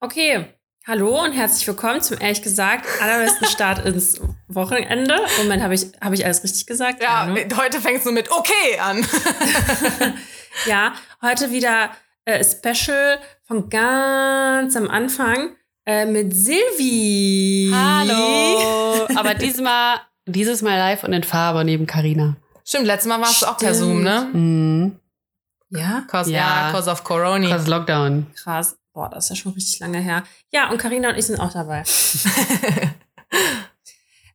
Okay, hallo und herzlich willkommen zum ehrlich gesagt allerbesten Start ins Wochenende. Moment, habe ich, hab ich alles richtig gesagt? Ja, ne? heute fängst du mit okay an. ja, heute wieder äh, Special von ganz am Anfang äh, mit Silvi. Hallo. Aber diesmal, dieses Mal live und in Farbe neben Karina. Stimmt, letztes Mal warst du auch per Zoom, ne? Mhm. Ja? Cause, ja, cause of Corona. Cause Lockdown. Krass. Boah, das ist ja schon richtig lange her. Ja, und Karina und ich sind auch dabei.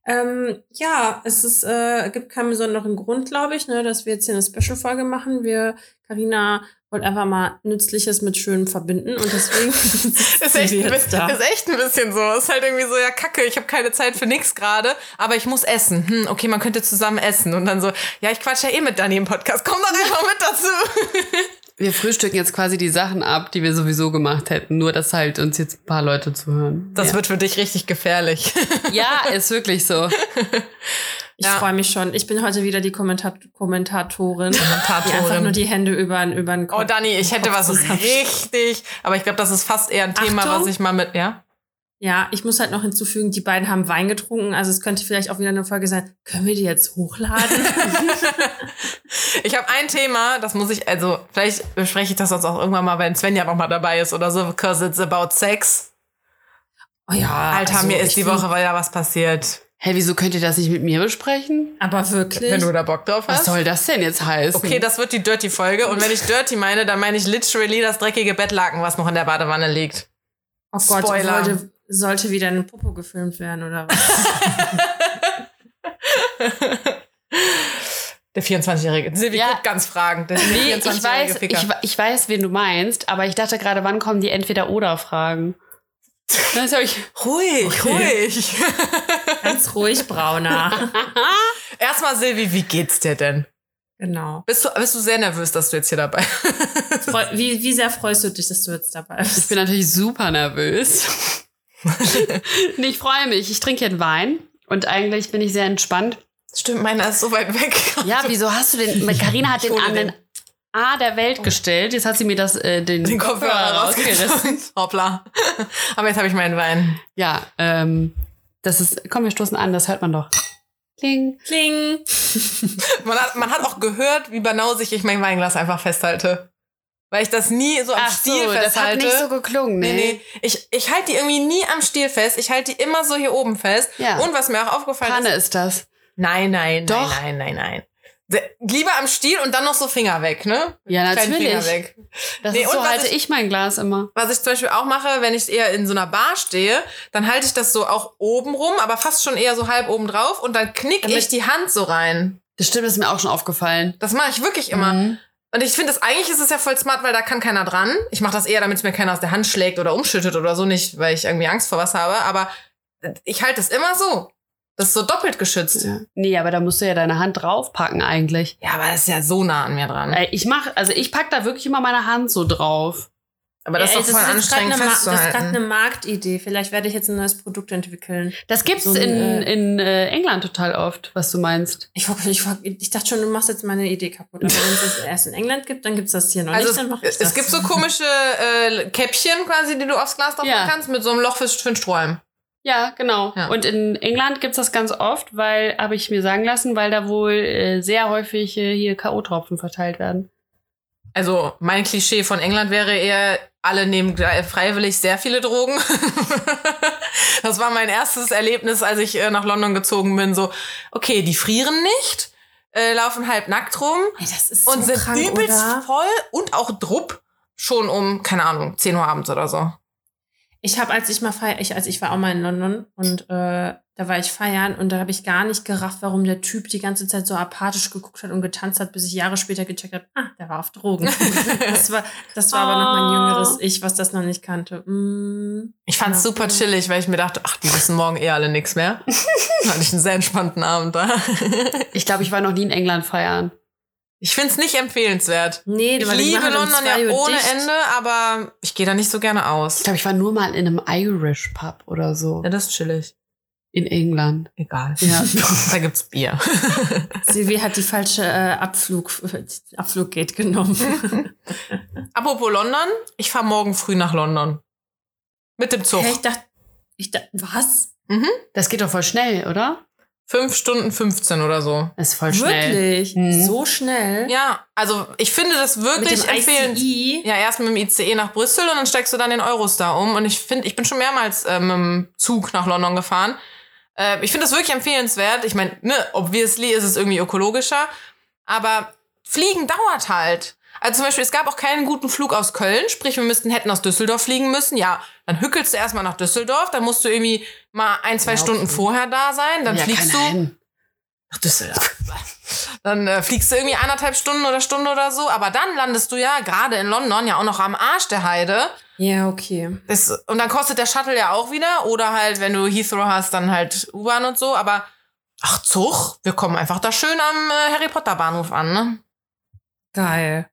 ähm, ja, es ist, äh, gibt keinen besonderen Grund, glaube ich, ne, dass wir jetzt hier eine Special-Folge machen. Wir, Karina wollte einfach mal Nützliches mit Schönem verbinden und deswegen ist, echt ein bisschen, da. ist echt ein bisschen so. Ist halt irgendwie so, ja, kacke, ich habe keine Zeit für nichts gerade, aber ich muss essen. Hm, okay, man könnte zusammen essen. Und dann so, ja, ich quatsch ja eh mit Dani im Podcast. Komm doch einfach mit dazu. Wir frühstücken jetzt quasi die Sachen ab, die wir sowieso gemacht hätten, nur dass halt uns jetzt ein paar Leute zuhören. Das ja. wird für dich richtig gefährlich. Ja, ist wirklich so. Ich ja. freue mich schon. Ich bin heute wieder die Kommentat Kommentatorin, Kommentatorin, die einfach nur die Hände über, über den Kopf. Oh, Dani, ich hätte was richtig, aber ich glaube, das ist fast eher ein Thema, Achtung. was ich mal mit, ja? Ja, ich muss halt noch hinzufügen, die beiden haben Wein getrunken. Also es könnte vielleicht auch wieder eine Folge sein. Können wir die jetzt hochladen? ich habe ein Thema, das muss ich, also vielleicht bespreche ich das sonst auch irgendwann mal, wenn Svenja noch mal dabei ist oder so, because it's about sex. Oh ja, Alter, also mir ist die Woche ja was passiert. Hä, hey, wieso könnt ihr das nicht mit mir besprechen? Aber wirklich? Wenn du da Bock drauf hast. Was soll das denn jetzt heißen? Okay, das wird die Dirty-Folge. Und wenn ich Dirty meine, dann meine ich literally das dreckige Bettlaken, was noch in der Badewanne liegt. Oh Gott, Spoiler. Wollte, sollte wieder eine Popo gefilmt werden oder was? Der 24-Jährige. Silvi ja, guckt ganz fragend. Der nee, ich weiß, ich, ich, weiß, wen du meinst, aber ich dachte gerade, wann kommen die Entweder-Oder-Fragen? ruhig, okay. ruhig. Ganz ruhig, Brauner. Erstmal, Silvi, wie geht's dir denn? Genau. Bist du, bist du sehr nervös, dass du jetzt hier dabei bist? Wie, wie sehr freust du dich, dass du jetzt dabei bist? Ich bin natürlich super nervös. nee, ich freue mich. Ich trinke hier einen Wein und eigentlich bin ich sehr entspannt. Stimmt, meiner ist so weit weg. Ja, wieso hast du den? Karina hat den an den A der Welt gestellt. Jetzt hat sie mir das, äh, den, den Kopfhörer, Kopfhörer rausgerissen. Hoppla. Aber jetzt habe ich meinen Wein. Ja, ähm, das ist. Komm, wir stoßen an, das hört man doch. Kling. Kling. man, hat, man hat auch gehört, wie banausig ich mein Weinglas einfach festhalte weil ich das nie so am Ach Stiel so, festhalte. Das hat nicht so geklungen, nee. nee, nee. Ich, ich halte die irgendwie nie am Stiel fest. Ich halte die immer so hier oben fest. Ja. Und was mir auch aufgefallen Panne ist. Ist das. Nein, nein, Doch. nein, nein, nein, nein. Lieber am Stiel und dann noch so Finger weg, ne? Ja, natürlich. Finger weg. Das nee, ist so halte ich, ich, mein Glas immer. Was ich zum Beispiel auch mache, wenn ich eher in so einer Bar stehe, dann halte ich das so auch oben rum, aber fast schon eher so halb oben drauf und dann knick Damit ich die Hand so rein. Das stimmt, das ist mir auch schon aufgefallen. Das mache ich wirklich immer. Mhm. Und ich finde, eigentlich ist es ja voll smart, weil da kann keiner dran. Ich mache das eher, damit es mir keiner aus der Hand schlägt oder umschüttet oder so, nicht, weil ich irgendwie Angst vor was habe. Aber ich halte es immer so. Das ist so doppelt geschützt. Ja. Nee, aber da musst du ja deine Hand draufpacken eigentlich. Ja, aber das ist ja so nah an mir dran. Ich mach, also ich pack da wirklich immer meine Hand so drauf. Aber das ja, ist doch voll anstrengend eine, festzuhalten. Das ist gerade eine Marktidee. Vielleicht werde ich jetzt ein neues Produkt entwickeln. Das gibt's so in, äh, in äh, England total oft, was du meinst. Ich, ich, ich dachte schon, du machst jetzt meine Idee kaputt. Aber wenn es das erst in England gibt, dann gibt's das hier noch also nicht. Dann mach ich es, das. es gibt so komische äh, Käppchen quasi, die du aufs Glas drauf ja. kannst, mit so einem Loch für, für einen Strohhalm. Ja, genau. Ja. Und in England gibt's das ganz oft, weil, habe ich mir sagen lassen, weil da wohl äh, sehr häufig äh, hier K.O.-Tropfen verteilt werden. Also mein Klischee von England wäre eher, alle nehmen freiwillig sehr viele Drogen. das war mein erstes Erlebnis, als ich äh, nach London gezogen bin. So, okay, die frieren nicht, äh, laufen halb nackt rum Ey, so und sind krank, übelst oder? voll und auch drupp schon um, keine Ahnung, 10 Uhr abends oder so. Ich habe, als ich mal feier, ich, als ich war auch mal in London und äh, da war ich feiern und da habe ich gar nicht gerafft, warum der Typ die ganze Zeit so apathisch geguckt hat und getanzt hat, bis ich Jahre später gecheckt habe, ah, der war auf Drogen. das war, das war oh. aber noch mein jüngeres Ich, was das noch nicht kannte. Mm, ich fand's ja. super chillig, weil ich mir dachte, ach, die wissen morgen eh alle nix mehr. da hatte ich einen sehr entspannten Abend da. ich glaube, ich war noch nie in England feiern. Ich find's nicht empfehlenswert. Nee, ich liebe London ja ohne dicht. Ende, aber ich gehe da nicht so gerne aus. Ich glaube, ich war nur mal in einem Irish Pub oder so. Ja, das ist chillig. In England. Egal. Ja. da gibt's Bier. Silvi hat die falsche äh, Abflug, Abfluggate genommen. Apropos London, ich fahre morgen früh nach London. Mit dem Zug. Hä, ich dachte, ich dachte, was? Mhm. Das geht doch voll schnell, oder? 5 Stunden 15 oder so. Das ist voll schnell. Wirklich? Mhm. So schnell? Ja, also ich finde das wirklich dem empfehlenswert. ICI? Ja, erst mit dem ICE nach Brüssel und dann steigst du dann in Eurostar um. Und ich finde, ich bin schon mehrmals äh, mit dem Zug nach London gefahren. Äh, ich finde das wirklich empfehlenswert. Ich meine, ne, obviously ist es irgendwie ökologischer. Aber Fliegen dauert halt. Also zum Beispiel, es gab auch keinen guten Flug aus Köln, sprich, wir müssten, hätten aus Düsseldorf fliegen müssen. Ja, dann hückelst du erstmal nach Düsseldorf, dann musst du irgendwie mal ein, zwei Ja, Stunden vorher da sein, dann ja, fliegst du hin. Nach Düsseldorf. Dann äh, fliegst du irgendwie anderthalb Stunden oder Stunde oder so, aber dann landest du ja gerade in London ja auch noch am Arsch der Heide. Ja, okay. Das, und dann kostet der Shuttle ja auch wieder. Oder halt, wenn du Heathrow hast, dann halt U-Bahn und so. Aber ach, Zug, wir kommen einfach da schön am äh, Harry Potter Bahnhof an, ne? Geil.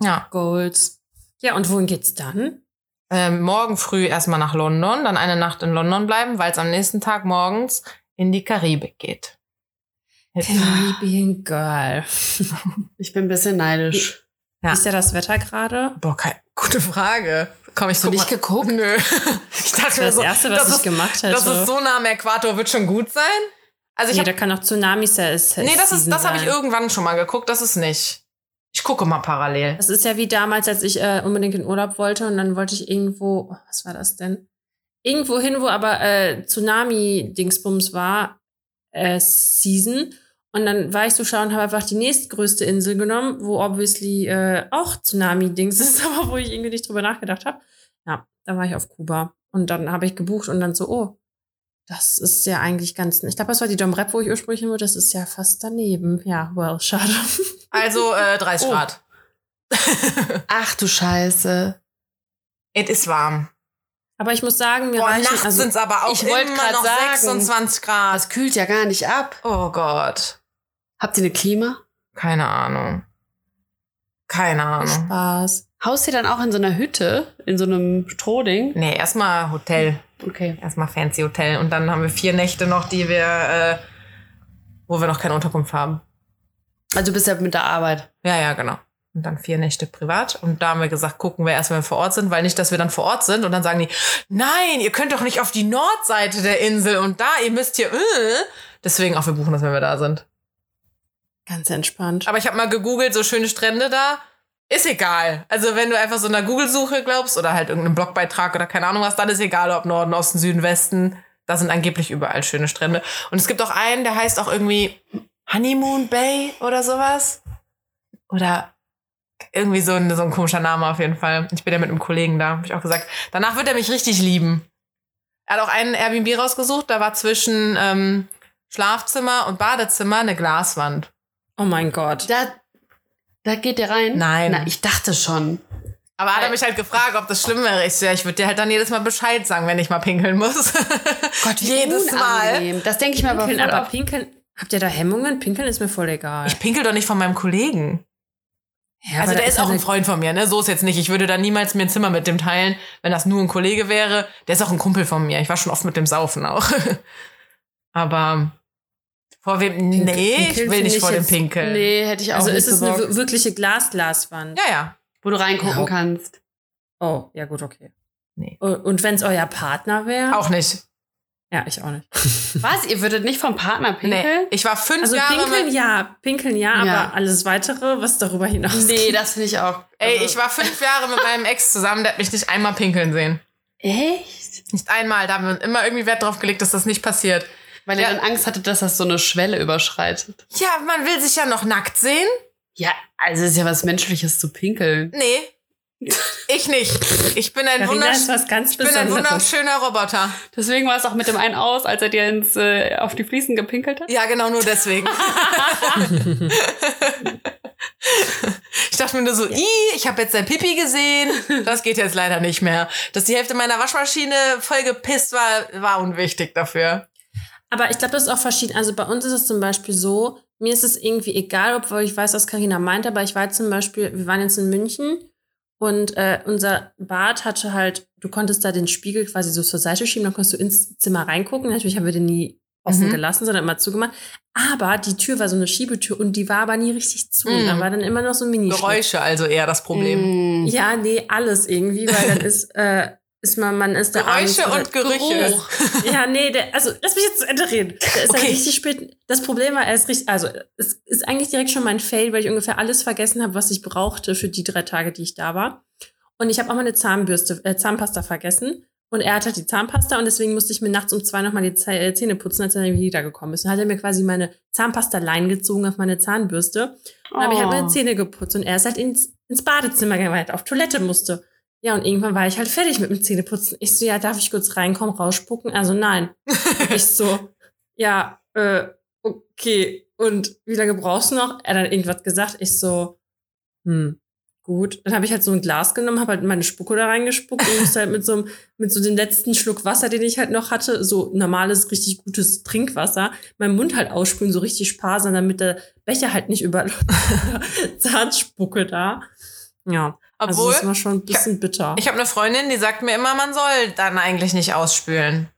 Ja. Goals. Ja, und wohin geht's dann? Ähm, morgen früh erstmal nach London, dann eine Nacht in London bleiben, weil es am nächsten Tag morgens in die Karibik geht. Caribbean Girl. Ich bin ein bisschen neidisch. Ja. Wie ist ja das Wetter gerade? Boah, keine, gute Frage. Komm, ich Hast du nicht mal. geguckt? Nö. Ich dachte mir Das so, Erste, was das ich ist, gemacht hätte. das ist so nah am Äquator, wird schon gut sein. Also ich nee, hab, da kann auch Tsunamis ja ist. nee, das ist, das habe ich irgendwann schon mal geguckt. Das ist nicht. Ich gucke mal parallel. Das ist ja wie damals, als ich äh, unbedingt in Urlaub wollte und dann wollte ich irgendwo, was war das denn? Irgendwo hin, wo aber äh, Tsunami-Dingsbums war, äh, Season. Und dann war ich so schlau und habe einfach die nächstgrößte Insel genommen, wo obviously äh, auch Tsunami-Dings ist, aber wo ich irgendwie nicht drüber nachgedacht habe. Ja, da war ich auf Kuba. Und dann habe ich gebucht und dann so, oh, das ist ja eigentlich ganz, ich glaube, das war die Dom Rep, wo ich ursprünglich hin wollte, das ist ja fast daneben. Ja, well, schade. Also äh, 30 Oh. Grad. Ach du Scheiße. Es ist warm. Aber ich muss sagen, mir Boah, reichen, nachts also, sind es aber auch ich immer noch sagen, 26 Grad. Das kühlt ja gar nicht ab. Oh Gott. Habt ihr eine Klima? Keine Ahnung. Keine Ahnung. Spaß. Haust ihr dann auch in so einer Hütte, in so einem Strohding? Nee, erstmal Hotel. Okay. Erstmal fancy Hotel. Und dann haben wir vier Nächte noch, die wir, äh, wo wir noch keine Unterkunft haben. Also du bist ja mit der Arbeit. Ja, ja, genau. Und dann vier Nächte privat. Und da haben wir gesagt, gucken wir erst, wenn wir vor Ort sind, weil nicht, dass wir dann vor Ort sind und dann sagen die, nein, ihr könnt doch nicht auf die Nordseite der Insel und da, ihr müsst hier, äh. Deswegen auch wir buchen das, wenn wir da sind. Ganz entspannt. Aber ich habe mal gegoogelt, so schöne Strände da. Ist egal. Also wenn du einfach so einer Google-Suche glaubst oder halt irgendeinem Blogbeitrag oder keine Ahnung was, dann ist egal, ob Norden, Osten, Süden, Westen. Da sind angeblich überall schöne Strände. Und es gibt auch einen, der heißt auch irgendwie Honeymoon Bay oder sowas. Oder irgendwie so ein, so ein komischer Name auf jeden Fall. Ich bin ja mit einem Kollegen da, habe ich auch gesagt. Danach wird er mich richtig lieben. Er hat auch einen Airbnb rausgesucht, da war zwischen ähm, Schlafzimmer und Badezimmer eine Glaswand. Oh mein Gott. Da, da geht ihr rein? Nein. Na, ich dachte schon. Aber hat er mich halt gefragt, ob das schlimm wäre. Ich so, ja, ich würde dir halt dann jedes Mal Bescheid sagen, wenn ich mal pinkeln muss. Gott, wie jedes Mal. unangenehm. Das denke ich mir aber Pinkeln, aber oft. pinkeln. Habt ihr da Hemmungen? Pinkeln ist mir voll egal. Ich pinkel doch nicht von meinem Kollegen. Ja, also aber der da ist auch ein Freund von mir, ne? So ist jetzt nicht. Ich würde da niemals mir ein Zimmer mit dem teilen, wenn das nur ein Kollege wäre. Der ist auch ein Kumpel von mir. Ich war schon oft mit dem Saufen auch. aber vor wem? Nee, ich will nicht ich vor dem Pinkeln. Nee, hätte ich auch Also nicht ist es eine Bock. wirkliche Glasglaswand? Ja, ja. wo du reingucken Ja. kannst. Oh, ja gut, okay. Nee. Und- Und wenn es euer Partner wäre? Auch nicht. Ja, ich auch nicht. Was? Ihr würdet nicht vom Partner pinkeln? Nee. Ich war fünf Also Jahre pinkeln mit, ja, pinkeln ja, Ja. aber alles weitere, was darüber hinaus Nee, das finde ich auch. Ey, also- ich war fünf Jahre mit meinem Ex zusammen, der hat mich nicht einmal pinkeln sehen. Echt? Nicht einmal. Da haben wir immer irgendwie Wert drauf gelegt, dass das nicht passiert. Weil Ja. ihr dann Angst hattet, dass das so eine Schwelle überschreitet. Ja, man will sich ja noch nackt sehen. Ja, also es ist ja was Menschliches zu pinkeln. Nee. Ich nicht. Ich bin ein, wundersch was ganz ich bin ein wunderschöner Roboter. Deswegen war es auch mit dem einen aus, als er dir ins, äh, auf die Fliesen gepinkelt hat. Ja, genau nur deswegen. ich dachte mir nur so, "Ih, ich habe jetzt dein Pipi gesehen. Das geht jetzt leider nicht mehr. Dass die Hälfte meiner Waschmaschine voll gepisst war, war unwichtig dafür. Aber ich glaube, das ist auch verschieden. Also bei uns ist es zum Beispiel so, mir ist es irgendwie egal, obwohl ich weiß, was Karina meint, aber ich war zum Beispiel, wir waren jetzt in München und äh, unser Bad hatte halt, du konntest da den Spiegel quasi so zur Seite schieben, dann konntest du ins Zimmer reingucken. Natürlich haben wir den nie offen Mhm. gelassen, sondern immer zugemacht. Aber die Tür war so eine Schiebetür und die war aber nie richtig zu. Mhm. Da war dann immer noch so ein mini Geräusche also eher das Problem. Mm. Ja, nee, alles irgendwie, weil dann ist, äh, ist man, man ist da Geräusche abends, und Gerüche. Geruch. Ja, nee, der, also lass mich jetzt zu Ende reden. Der ist Okay. halt richtig spät. Das Problem war, er ist richtig, also es ist eigentlich direkt schon mein Fail, weil ich ungefähr alles vergessen habe, was ich brauchte für die drei Tage, die ich da war. Und ich habe auch meine Zahnbürste, äh, Zahnpasta vergessen. Und er hatte die Zahnpasta und deswegen musste ich mir nachts um zwei nochmal die äh, Zähne putzen, als er dann wiedergekommen ist. Dann hat er mir quasi meine Zahnpasta-Lein gezogen auf meine Zahnbürste. Dann habe ich halt meine Oh. Zähne geputzt und er ist halt ins, ins Badezimmer gegangen, weil er halt auf Toilette musste. Ja, und irgendwann war ich halt fertig mit dem Zähneputzen. Ich so, ja, darf ich kurz reinkommen, rausspucken? Also nein. ich so, ja, äh, okay. Und wie lange brauchst du noch? Er hat dann irgendwas gesagt. Ich so, hm, gut. Dann habe ich halt so ein Glas genommen, habe halt meine Spucke da reingespuckt und musste halt mit so, einem, mit so dem letzten Schluck Wasser, den ich halt noch hatte, so normales, richtig gutes Trinkwasser, meinen Mund halt ausspülen, so richtig sparsam, damit der Becher halt nicht über Zahnspucke da. Ja. Also Obwohl, das war schon ein bisschen bitter. ich habe eine Freundin, die sagt mir immer, man soll dann eigentlich nicht ausspülen.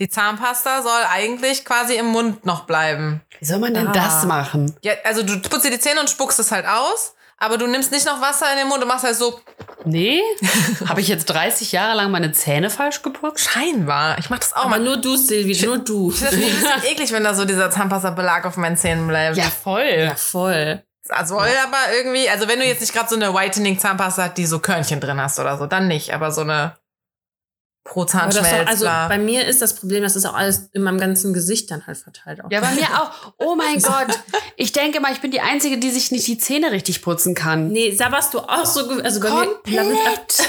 Die Zahnpasta soll eigentlich quasi im Mund noch bleiben. Wie soll man denn Ah. das machen? Ja, also du putzt dir die Zähne und spuckst es halt aus, aber du nimmst nicht noch Wasser in den Mund und machst halt so Nee? Habe ich jetzt 30 Jahre lang meine Zähne falsch geputzt? scheinbar. Ich mach das auch Aber mal. nur du, Silvi, nur du. Ich finde das ein bisschen eklig, wenn da so dieser Zahnpasta-Belag auf meinen Zähnen bleibt. Ja, voll. Ja, voll. Also soll aber irgendwie, also wenn du jetzt nicht gerade so eine Whitening-Zahnpasta hast, die so Körnchen drin hast oder so, dann nicht. Aber so eine pro Zahnschmelz. also bei mir ist das Problem, das ist auch alles in meinem ganzen Gesicht dann halt verteilt. Auch. Ja, bei mir auch. Oh mein Gott. Ich denke mal, ich bin die Einzige, die sich nicht die Zähne richtig putzen kann. Nee, sabberst du auch so, also bei mir, Komplett.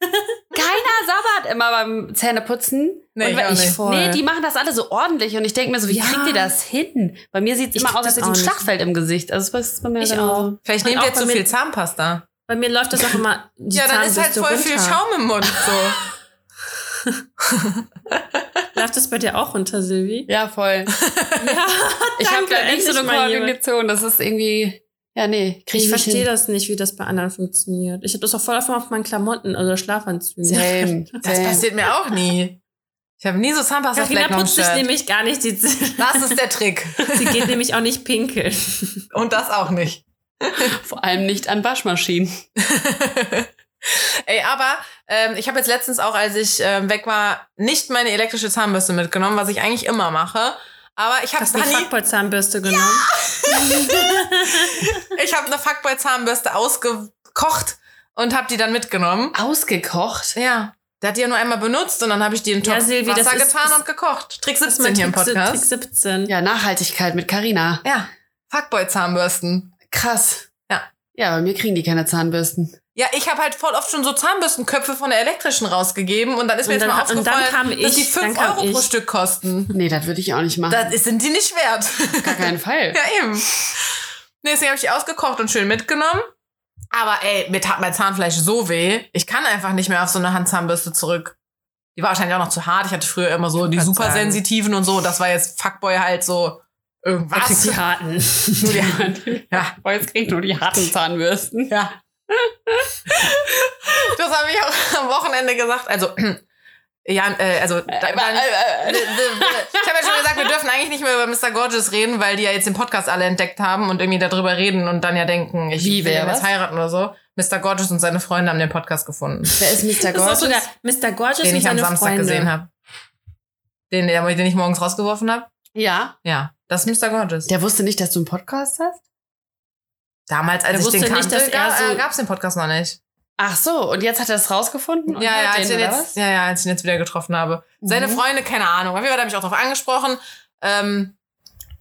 Keiner sabbert immer beim Zähneputzen. Nee, Und ich. Voll. Nee, die machen das alle so ordentlich und ich denke mir so, wie Ja. kriegt ihr das hin? Bei mir sieht es Ich immer aus, als hätte ich ein. Schlachtfeld im Gesicht. Also das ist bei mir Ich auch. so- Vielleicht Und nehmt ihr zu viel Zahnpasta. Bei mir läuft das auch immer. Ja, dann ist halt voll viel runter. Schaum im Mund. So. Läuft das bei dir auch runter, Silvi? Ja, voll. Ja, Ich habe da nicht so eine. Koordination. Das ist irgendwie, ja, nee, krieg Ich verstehe das nicht, wie das bei anderen funktioniert. Ich habe das auch voll oft auf meinen Klamotten oder Schlafanzügen. Same, Das same. passiert mir auch nie. Ich habe nie so Carina Zahnpasta-Flecken am putzt sich nämlich gar nicht die Zähne. Das ist der Trick. Sie geht nämlich auch nicht pinkeln. Und das auch nicht. Vor allem nicht an Waschmaschinen. Ey, aber ähm, ich habe jetzt letztens auch, als ich ähm, weg war, nicht meine elektrische Zahnbürste mitgenommen, was ich eigentlich immer mache. Aber ich habe Hast du die nie, Fuckboy-Zahnbürste genommen? ich habe eine Fuckboy-Zahnbürste ausgekocht und habe die dann mitgenommen. Ausgekocht. Ja. Der hat die ja nur einmal benutzt und dann habe ich die in Ja, Topf Silvi, das Wasser ist- getan das- und gekocht. Trick Das ist 17 hier im Trick, Podcast. Trick 17. Ja, Nachhaltigkeit mit Carina. Ja, Fuckboy-Zahnbürsten. Krass. Ja. Ja, bei mir kriegen die keine Zahnbürsten. Ja, ich habe halt voll oft schon so Zahnbürstenköpfe von der elektrischen rausgegeben und dann ist mir Und jetzt dann- mal und dann aufgefallen, kam dass die ich, 5 dann kam Euro pro ich. Stück kosten. Nee, das würde ich auch nicht machen. Das ist- sind die nicht wert. Gar keinen Fall. ja, eben. Nee, deswegen habe ich die ausgekocht und schön mitgenommen. Aber ey, mir tat mein Zahnfleisch so weh. Ich kann einfach nicht mehr auf so eine Handzahnbürste zurück. Die war wahrscheinlich auch noch zu hart. Ich hatte früher immer so die grad super sagen. sensitiven und so. Das war jetzt Fuckboy halt so irgendwas. Was? Die harten. Nur die, ja, Boah, jetzt kriegt nur die harten Zahnbürsten. ja. Das habe ich auch am Wochenende gesagt. Also, ja, äh, also, da, dann, äh, ich habe ja schon gesagt, wir dürfen eigentlich nicht mehr über Mr. Gorgeous reden, weil die ja jetzt den Podcast alle entdeckt haben und irgendwie darüber reden und dann ja denken, ich Wie, will jetzt was? heiraten oder so. Mr. Gorgeous und seine Freunde haben den Podcast gefunden, Wer ist Mr. Das ist Gorgeous? sogar Mr. Gorgeous den und ich am Samstag Freunde. gesehen habe. Den, den ich morgens rausgeworfen habe. Ja. Ja, das ist Mr. Gorgeous. Der wusste nicht, dass du einen Podcast hast? Damals, als ich den kannte, nicht, er ga- so- äh, gab's den Podcast noch nicht. Ach so, und jetzt hat er es rausgefunden? und Ja, ja, den, jetzt, ja, ja, als ich ihn jetzt wieder getroffen habe. Seine Mhm. Freunde, keine Ahnung. Auf jeden Fall habe ich auch darauf angesprochen. Ähm,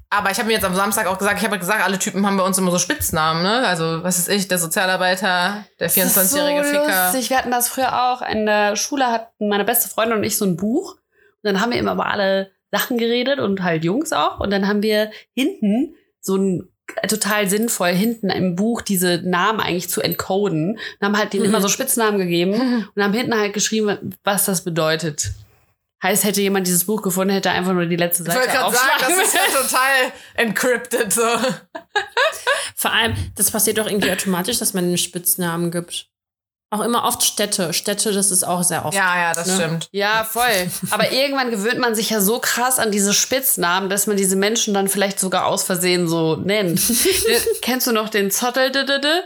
aber ich habe mir jetzt am Samstag auch gesagt, ich habe gesagt, alle Typen haben bei uns immer so Spitznamen, ne? Also, was ist ich, der Sozialarbeiter, der 24-jährige das ist so Ficker. lustig. Wir hatten das früher auch. In der Schule hatten meine beste Freundin und ich so ein Buch. Und dann haben wir immer über alle Sachen geredet und halt Jungs auch. Und dann haben wir hinten so ein total sinnvoll hinten im Buch diese Namen eigentlich zu encoden und haben halt denen Mhm. immer so Spitznamen gegeben und haben hinten halt geschrieben, was das bedeutet. Heißt, hätte jemand dieses Buch gefunden, hätte er einfach nur die letzte Ich Seite wollte gerade sagen, das ist ja total encrypted, so. Vor allem, das passiert doch irgendwie automatisch, dass man einen Spitznamen gibt. Auch immer oft Städte. Städte, das ist auch sehr oft. Ja, ja, das Ne? stimmt. Ja, voll. Aber irgendwann gewöhnt man sich ja so krass an diese Spitznamen, dass man diese Menschen dann vielleicht sogar aus Versehen so nennt. Kennst du noch den Zottel?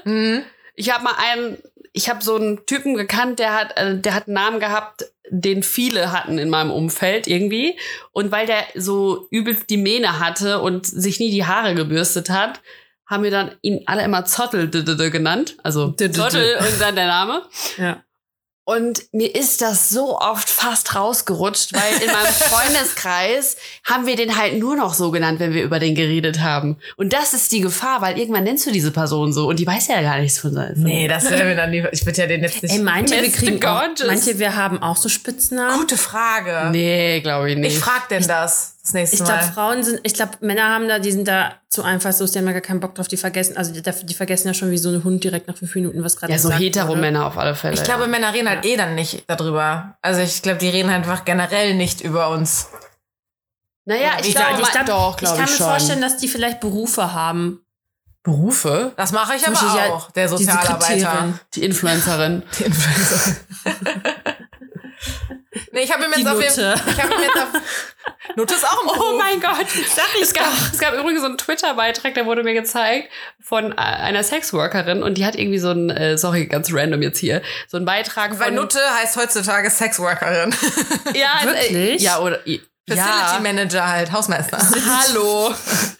Mhm. Ich habe mal einen ich habe so einen Typen gekannt, der hat, äh, der hat einen Namen gehabt, den viele hatten in meinem Umfeld irgendwie. Und weil der so übelst die Mähne hatte und sich nie die Haare gebürstet hat, haben wir dann ihn alle immer Zottel genannt. Also Zottel und dann der Name. Ja. Und mir ist das so oft fast rausgerutscht, weil in meinem Freundeskreis haben wir den halt nur noch so genannt, wenn wir über den geredet haben. Und das ist die Gefahr, weil irgendwann nennst du diese Person so und die weiß ja gar nichts von sein. Nee, das wäre mir dann lieber. Ich würde ja den jetzt nicht. Ey, manche, wir kriegen auch, manche, wir haben auch so Spitznamen. Gute Frage. Nee, glaube ich nicht. Ich frag denn das das nächste Ich glaube, Mal. Frauen sind, ich glaube, Männer haben da, die sind da zu einfallslos, die haben ja gar keinen Bock drauf, die vergessen, also die, die vergessen ja schon wie so ein Hund direkt nach fünf Minuten, was gerade ja, so gesagt hetero wurde. Männer auf alle Fälle. Ich glaube, ja. Männer reden halt eh dann nicht darüber. Also ich glaube, die reden einfach generell nicht über uns. Naja, ich Ich, glaube, glaub, ich, glaub, doch, ich glaube kann ich, mir schon. vorstellen, dass die vielleicht Berufe haben. Berufe? Das mache ich aber ja auch, der die Sozialarbeiter. Sekretärin. Die Influencerin. Die Influencer. nee, ich habe ihm Die jetzt auf. Ich habe ihm jetzt auf. Nutte ist auch Beruf. Oh mein Gott, sag ich es gab, es gab übrigens so einen Twitter-Beitrag, der wurde mir gezeigt von einer Sexworkerin und die hat irgendwie so ein, äh, sorry, ganz random jetzt hier, so einen Beitrag Weil von Nutte heißt heutzutage Sexworkerin. Ja, äh, Wirklich? ja, oder Facility ja. Manager halt, Hausmeister. Hallo.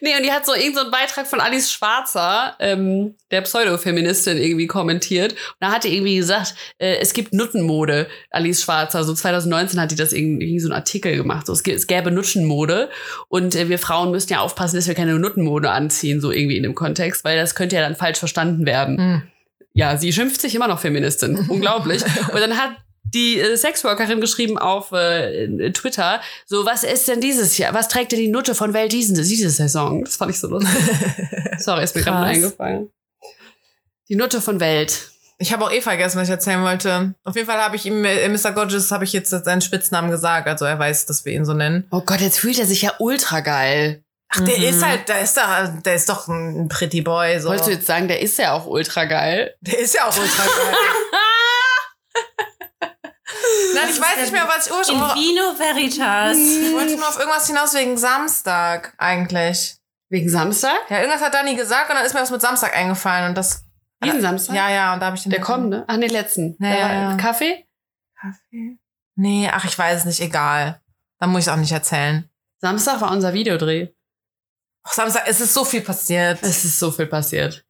nee, und die hat so irgendeinen so einen Beitrag von Alice Schwarzer, ähm, der Pseudofeministin, irgendwie kommentiert. Und da hat die irgendwie gesagt, äh, es gibt Nuttenmode, Alice Schwarzer. So 2019 hat die das irgendwie so einen Artikel gemacht. So, es, es gäbe Nuttenmode. Und äh, wir Frauen müssten ja aufpassen, dass wir keine Nuttenmode anziehen, so irgendwie in dem Kontext, weil das könnte ja dann falsch verstanden werden. Hm. Ja, sie schimpft sich immer noch Feministin. Unglaublich. Und dann hat die äh, Sexworkerin geschrieben auf äh, Twitter, so, was ist denn dieses Jahr? Was trägt denn die Nutte von Welt diesen, diese Saison? Das fand ich so lustig. Sorry, ist mir gerade eingefallen. Die Nutte von Welt. Ich habe auch eh vergessen, was ich erzählen wollte. Auf jeden Fall habe ich ihm, äh, Mr. Gorgeous, habe ich jetzt seinen Spitznamen gesagt. Also er weiß, dass wir ihn so nennen. Oh Gott, jetzt fühlt er sich ja ultra geil. Ach, der Mhm. ist halt, der ist da, der ist doch ein Pretty Boy. So. Wolltest du jetzt sagen, der ist ja auch ultra geil? Der ist ja auch ultra geil. Nein, ich weiß nicht mehr, was ich In ursprünglich. Vino Veritas. Ich wollte nur auf irgendwas hinaus wegen Samstag eigentlich. Wegen Samstag? Ja, irgendwas hat Dani gesagt und dann ist mir was mit Samstag eingefallen und das. Diesen Samstag? Ja, ja, und da habe ich den. Der kommt, ne? Ach, den letzten. Ja, ja, ja. Kaffee? Kaffee? Nee, ach, ich weiß es nicht, egal. Dann muss ich es auch nicht erzählen. Samstag war unser Videodreh. Ach, Samstag, es ist so viel passiert. Es ist so viel passiert.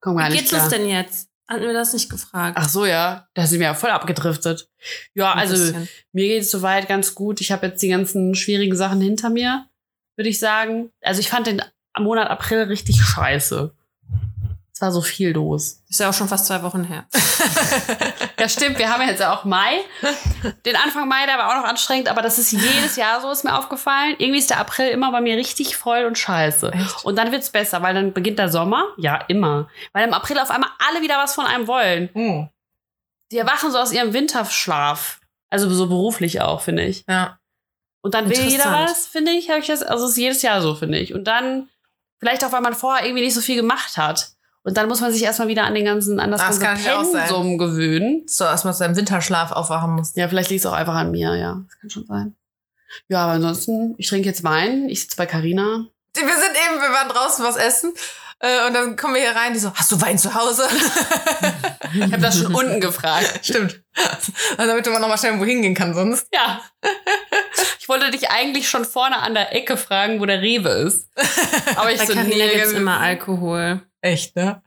Komm gar Wie nicht geht's klar. es denn jetzt? Hatten wir das nicht gefragt? Ach so, ja. Da sind wir ja voll abgedriftet. Ja, Ein also bisschen. mir geht es soweit ganz gut. Ich habe jetzt die ganzen schwierigen Sachen hinter mir, würde ich sagen. Also ich fand den Monat April richtig scheiße. Es war so viel los. Ist ja auch schon fast zwei Wochen her. Ja, stimmt. Wir haben jetzt ja auch Mai. Den Anfang Mai, der war auch noch anstrengend, aber das ist jedes Jahr so, ist mir aufgefallen. Irgendwie ist der April immer bei mir richtig voll und scheiße. Echt? Und dann wird's besser, weil dann beginnt der Sommer. Ja, immer. Weil im April auf einmal alle wieder was von einem wollen. Uh, Die erwachen so aus ihrem Winterschlaf. Also so beruflich auch, finde ich. ja. Und dann will jeder was, finde ich. Hab ich das, also es ist jedes Jahr so, finde ich. Und dann, vielleicht auch, weil man vorher irgendwie nicht so viel gemacht hat. Und dann muss man sich erstmal wieder an den ganzen, an das, Das ganze. Pensum gewöhnen. So, man aus seinem Winterschlaf aufwachen muss. Ja, vielleicht liegt es auch einfach an mir, ja. Das kann schon sein. Ja, aber ansonsten, ich trinke jetzt Wein. Ich sitze bei Carina. Wir sind eben, wir waren draußen was essen. äh, Und dann kommen wir hier rein, die so, hast du Wein zu Hause? Ich habe das schon unten gefragt. Stimmt. Und damit man noch mal schnell wohin gehen kann sonst. Ja. Ich wollte dich eigentlich schon vorne an der Ecke fragen, wo der Rewe ist. Aber ich Bei so, Carina nee, gibt's immer Alkohol. Echt, ne?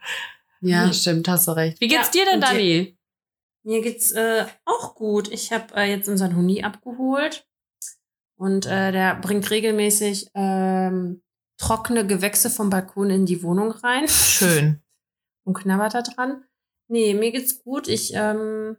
Ja, stimmt, hast du recht. Wie geht's Ja, dir denn, Dani? Mir geht's äh, auch gut. Ich habe äh, jetzt unseren Huni abgeholt und äh, der bringt regelmäßig ähm, trockene Gewächse vom Balkon in die Wohnung rein Schön. und knabbert da dran. Nee, mir geht's gut. Ich ähm,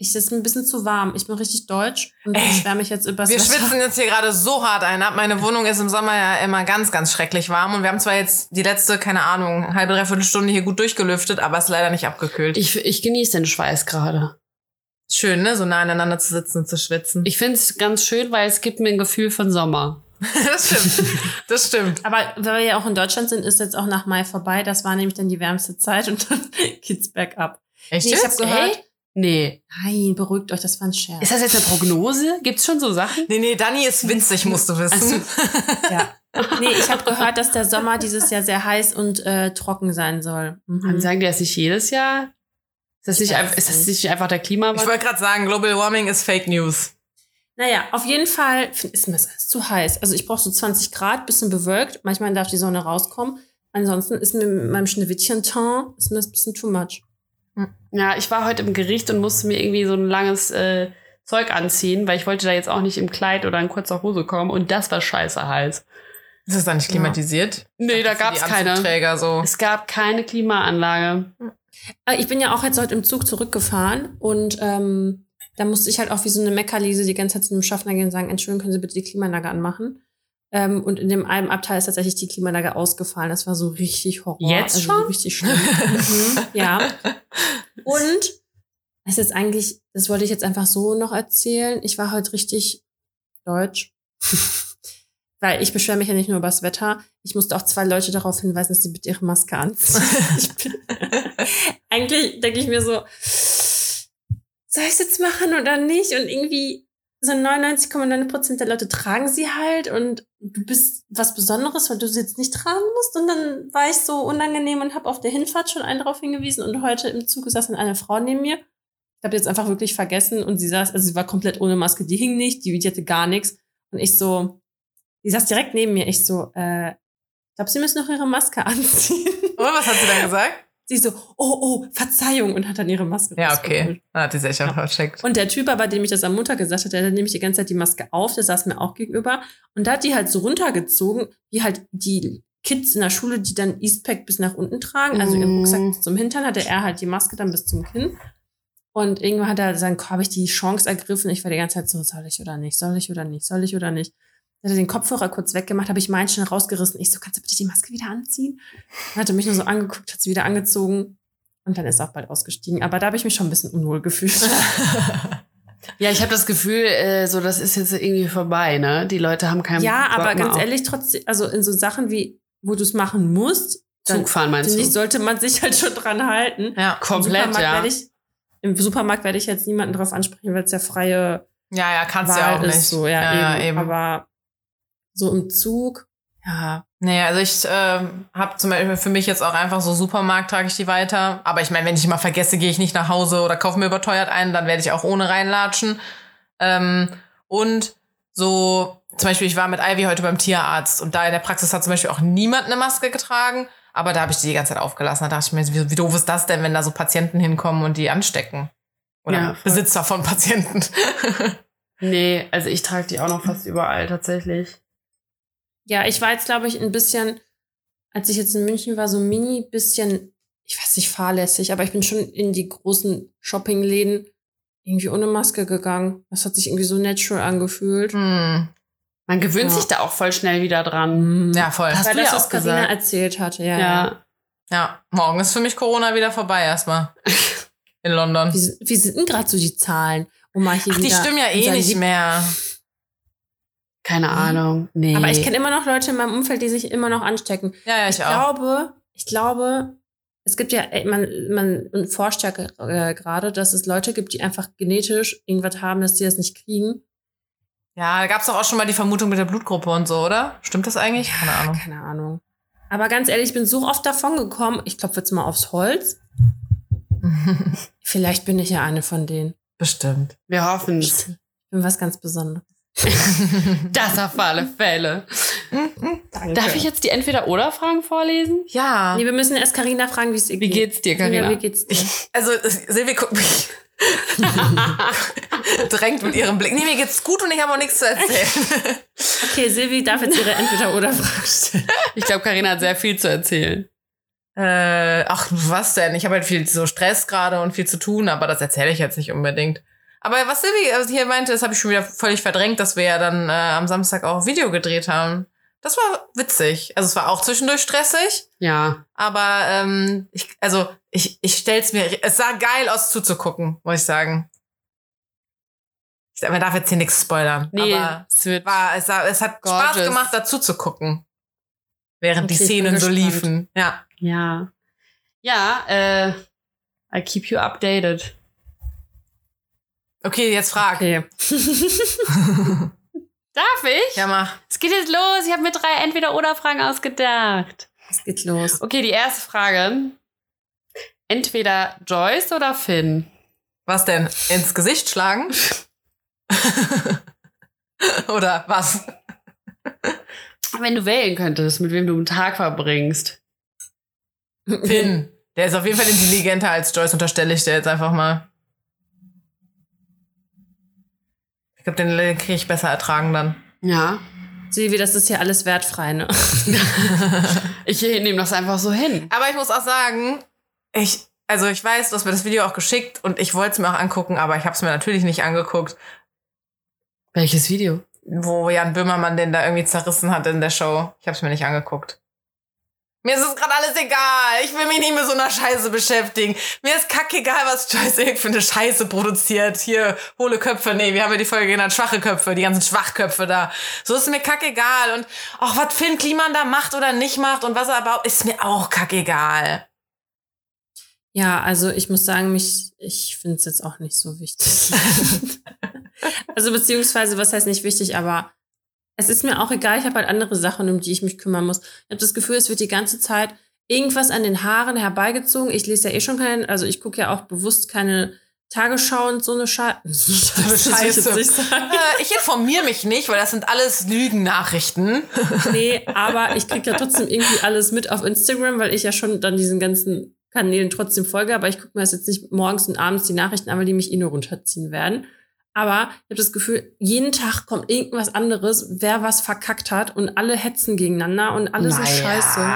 ich ist ein bisschen zu warm. Ich bin richtig deutsch und Ey, beschwere mich jetzt über Wir schwitzen jetzt hier gerade so hart ein ab. Meine Wohnung ist im Sommer ja immer ganz, ganz schrecklich warm. Und wir haben zwar jetzt die letzte, keine Ahnung, halbe, dreiviertel Stunde hier gut durchgelüftet, aber es ist leider nicht abgekühlt. Ich, ich genieße den Schweiß gerade. Schön, ne? So nah aneinander zu sitzen und zu schwitzen. Ich finde es ganz schön, weil es gibt mir ein Gefühl von Sommer. das stimmt. Das stimmt. Aber weil wir ja auch in Deutschland sind, ist jetzt auch nach Mai vorbei. Das war nämlich dann die wärmste Zeit und dann geht's back up. Echt Nee, ich hab jetzt? gehört. Echt? Nee. Nein, beruhigt euch, das war ein Scherz. Ist das jetzt eine Prognose? Gibt's schon so Sachen? Nee, nee, Dani ist winzig, musst du wissen. Ja. Nee, ich habe gehört, dass der Sommer dieses Jahr sehr heiß und äh, trocken sein soll. Dann Mhm. sagen die das nicht jedes Jahr? Ist das nicht, einfach, ist das nicht. einfach der Ich Klimawandel? wollte gerade sagen, Global Warming ist Fake News. Naja, auf jeden Fall ist mir das alles zu heiß. Also ich brauche so 20 Grad, bisschen bewölkt. Manchmal darf die Sonne rauskommen. Ansonsten ist mir mit meinem Schneewittchen-Teint ist mir das ein bisschen too much. Ja, ich war heute im Gericht und musste mir irgendwie so ein langes äh, Zeug anziehen, weil ich wollte da jetzt auch nicht im Kleid oder in kurzer Hose kommen und das war scheiße heiß. Ist das dann nicht klimatisiert? Nee, da Ich dachte, gab's für die keine. So. Es gab keine Klimaanlage. Äh, Ich bin ja auch jetzt heute im Zug zurückgefahren und ähm, da musste ich halt auch wie so eine Meckerlese die ganze Zeit zu dem Schaffner gehen und sagen, Entschuldigung, können Sie bitte die Klimaanlage anmachen? Ähm, und in dem einen Abteil ist tatsächlich die Klimaanlage ausgefallen. Das war so richtig Horror. Jetzt also schon? Richtig schlimm. mhm, ja. Und es ist eigentlich, das wollte ich jetzt einfach so noch erzählen. Ich war heute richtig deutsch. Weil ich beschwere mich ja nicht nur über das Wetter. Ich musste auch zwei Leute darauf hinweisen, dass sie bitte ihre Maske anziehen. eigentlich denke ich mir so, soll ich es jetzt machen oder nicht? Und irgendwie so 99,9 Prozent der Leute tragen sie halt und du bist was Besonderes, weil du sie jetzt nicht tragen musst. Und dann war ich so unangenehm und habe auf der Hinfahrt schon einen darauf hingewiesen und heute im Zug saß dann eine Frau neben mir. Ich habe jetzt einfach wirklich vergessen und sie saß, also sie war komplett ohne Maske, die hing nicht, die, die hatte gar nichts. Und ich so, die saß direkt neben mir. Ich so, äh, ich glaube, sie müssen noch ihre Maske anziehen. Und was hat sie dann gesagt? Sie so, oh, oh, Verzeihung und hat dann ihre Maske Ja, okay. Dann hat die sich einfach vercheckt. Und der Typ, bei dem ich das am Montag gesagt hatte, der hat nämlich die ganze Zeit die Maske auf, der saß mir auch gegenüber und da hat die halt so runtergezogen, wie halt die Kids in der Schule, die dann Eastpack bis nach unten tragen, also ihren Mhm. Rucksack bis zum Hintern, hatte er halt die Maske dann bis zum Kinn. Und irgendwann hat er gesagt, habe ich die Chance ergriffen. Ich war die ganze Zeit so, soll ich oder nicht, soll ich oder nicht, soll ich oder nicht. Hat er den Kopfhörer kurz weggemacht, habe ich meinen schnell rausgerissen. Ich so, kannst du bitte die Maske wieder anziehen? Dann hat er mich nur so angeguckt, hat sie wieder angezogen und dann ist er auch bald ausgestiegen. Aber da habe ich mich schon ein bisschen unwohl gefühlt. Ja, ich habe das Gefühl, äh, so das ist jetzt irgendwie vorbei, ne? Die Leute haben keinen Ja, Bock aber mehr ganz auf ehrlich, trotzdem, also in so Sachen wie, wo du es machen musst, dann Zugfahren meinst du? sollte man sich halt schon dran halten. Ja. Komplett, ja. Ich, Im Supermarkt werde ich jetzt niemanden drauf ansprechen, weil es ja freie Ja, ja, kannst Wahl ja auch nicht. ist. So, ja, ja, eben. eben. Aber so im Zug, ja. Nee, also ich ähm, habe zum Beispiel für mich jetzt auch einfach so Supermarkt trage ich die weiter. Aber ich meine, wenn ich mal vergesse, gehe ich nicht nach Hause oder kaufe mir überteuert ein, dann werde ich auch ohne reinlatschen. Ähm, und so, zum Beispiel, ich war mit Ivy heute beim Tierarzt und da in der Praxis hat zum Beispiel auch niemand eine Maske getragen, aber da habe ich die die ganze Zeit aufgelassen. Da dachte ich mir, wie, wie doof ist das denn, wenn da so Patienten hinkommen und die anstecken? Oder Ja. Besitzer von Patienten. Nee, also ich trage die auch noch fast überall tatsächlich. Ja, ich war jetzt, glaube ich, ein bisschen, als ich jetzt in München war, so mini bisschen, ich weiß nicht, fahrlässig, aber ich bin schon in die großen Shoppingläden irgendwie ohne Maske gegangen. Das hat sich irgendwie so natural angefühlt. hm. Man gewöhnt Ja. sich da auch voll schnell wieder dran. Ja, voll. Hast Weil du das, ja was auch gesagt. erzählt hatte, ja. Ja. Ja, morgen ist für mich Corona wieder vorbei erstmal. In London. Wie, sind- wie sind denn gerade so die Zahlen? Um mal hier Ach, die stimmen ja eh nicht mehr. Keine Ahnung. Nee. Aber ich kenne immer noch Leute in meinem Umfeld, die sich immer noch anstecken. Ja, ja, ich, Ich auch. glaube, ich glaube, es gibt ja, man, man forscht ja äh, gerade, dass es Leute gibt, die einfach genetisch irgendwas haben, dass die das nicht kriegen. Ja, da gab's doch auch schon mal die Vermutung mit der Blutgruppe und so, oder? Stimmt das eigentlich? Keine Ahnung. Keine Ahnung. Aber ganz ehrlich, ich bin so oft davon gekommen. Ich klopfe jetzt mal aufs Holz. Vielleicht bin ich ja eine von denen. Bestimmt. Wir hoffen's. Ich bin was ganz Besonderes. Das auf alle Fälle. Danke. Darf ich jetzt die Entweder-Oder-Fragen vorlesen? Ja. Nee, wir müssen erst Carina fragen, wie es ihr Wie geht. geht's dir, Carina, Carina? wie geht's dir? Also, Silvi guckt mich. drängt mit ihrem Blick. Nee, mir geht's gut und ich habe auch nichts zu erzählen. Okay, Silvi darf jetzt ihre Entweder-Oder-Frage stellen. Ich glaube, Carina hat sehr viel zu erzählen. äh, ach, was denn? Ich habe halt viel so Stress gerade und viel zu tun, aber das erzähle ich jetzt nicht unbedingt. Aber was Silvi also hier meinte, das habe ich schon wieder völlig verdrängt, dass wir ja dann äh, am Samstag auch Video gedreht haben. Das war witzig. Also es war auch zwischendurch stressig. Ja. Aber ähm, ich, also ich, ich stell's mir, es sah geil aus zuzugucken, muss ich sagen. Ich, man darf jetzt hier nichts spoilern. Nee, Aber es wird. war, es, sah, es hat Spaß Gorgeous. gemacht, dazu zu gucken. Während die Okay, bin Szenen so liefen. Ja. Ja. Ja, äh, I keep you updated. Okay, jetzt frag. Okay. Darf ich? Ja, mach. Es geht jetzt los. Ich habe mir drei Entweder-Oder-Fragen ausgedacht. Es geht los. Okay, die erste Frage. Entweder Joyce oder Finn? Was denn? Ins Gesicht schlagen? Oder was? Wenn du wählen könntest, mit wem du einen Tag verbringst. Finn. Der ist auf jeden Fall intelligenter als Joyce, unterstelle ich dir jetzt einfach mal. Ich glaube, den kriege ich besser ertragen dann. Ja. Silvi, das ist hier alles wertfrei, ne? Ich nehme das einfach so hin. Aber ich muss auch sagen, ich, also ich weiß, du hast mir das Video auch geschickt und ich wollte es mir auch angucken, aber ich habe es mir natürlich nicht angeguckt, Welches Video? wo Jan Böhmermann den da irgendwie zerrissen hat in der Show. Ich habe es mir nicht angeguckt. Mir ist es gerade alles egal. Ich will mich nicht mit so einer Scheiße beschäftigen. Mir ist kackegal, was Joyce Ilk für eine Scheiße produziert. Hier, hohle Köpfe. Nee, wir haben ja die Folge genannt, schwache Köpfe, die ganzen Schwachköpfe da. So ist mir kackegal. Und auch was Finn Kliman da macht oder nicht macht und was er aber ist mir auch kackegal. Ja, also ich muss sagen, mich, ich finde es jetzt auch nicht so wichtig. also beziehungsweise, was heißt nicht wichtig, aber es ist mir auch egal, ich habe halt andere Sachen, um die ich mich kümmern muss. Ich habe das Gefühl, es wird die ganze Zeit irgendwas an den Haaren herbeigezogen. Ich lese ja eh schon keinen, also ich gucke ja auch bewusst keine Tagesschau und so eine Scheiße. So eine Scheiße, ich. Äh, ich informiere mich nicht, weil das sind alles Lügennachrichten. Nee, aber ich kriege ja trotzdem irgendwie alles mit auf Instagram, weil ich ja schon dann diesen ganzen Kanälen trotzdem folge, aber ich gucke mir das jetzt nicht morgens und abends die Nachrichten an, weil die mich eh nur runterziehen werden. Aber ich habe das Gefühl, jeden Tag kommt irgendwas anderes, wer was verkackt hat und alle hetzen gegeneinander und alles ist scheiße.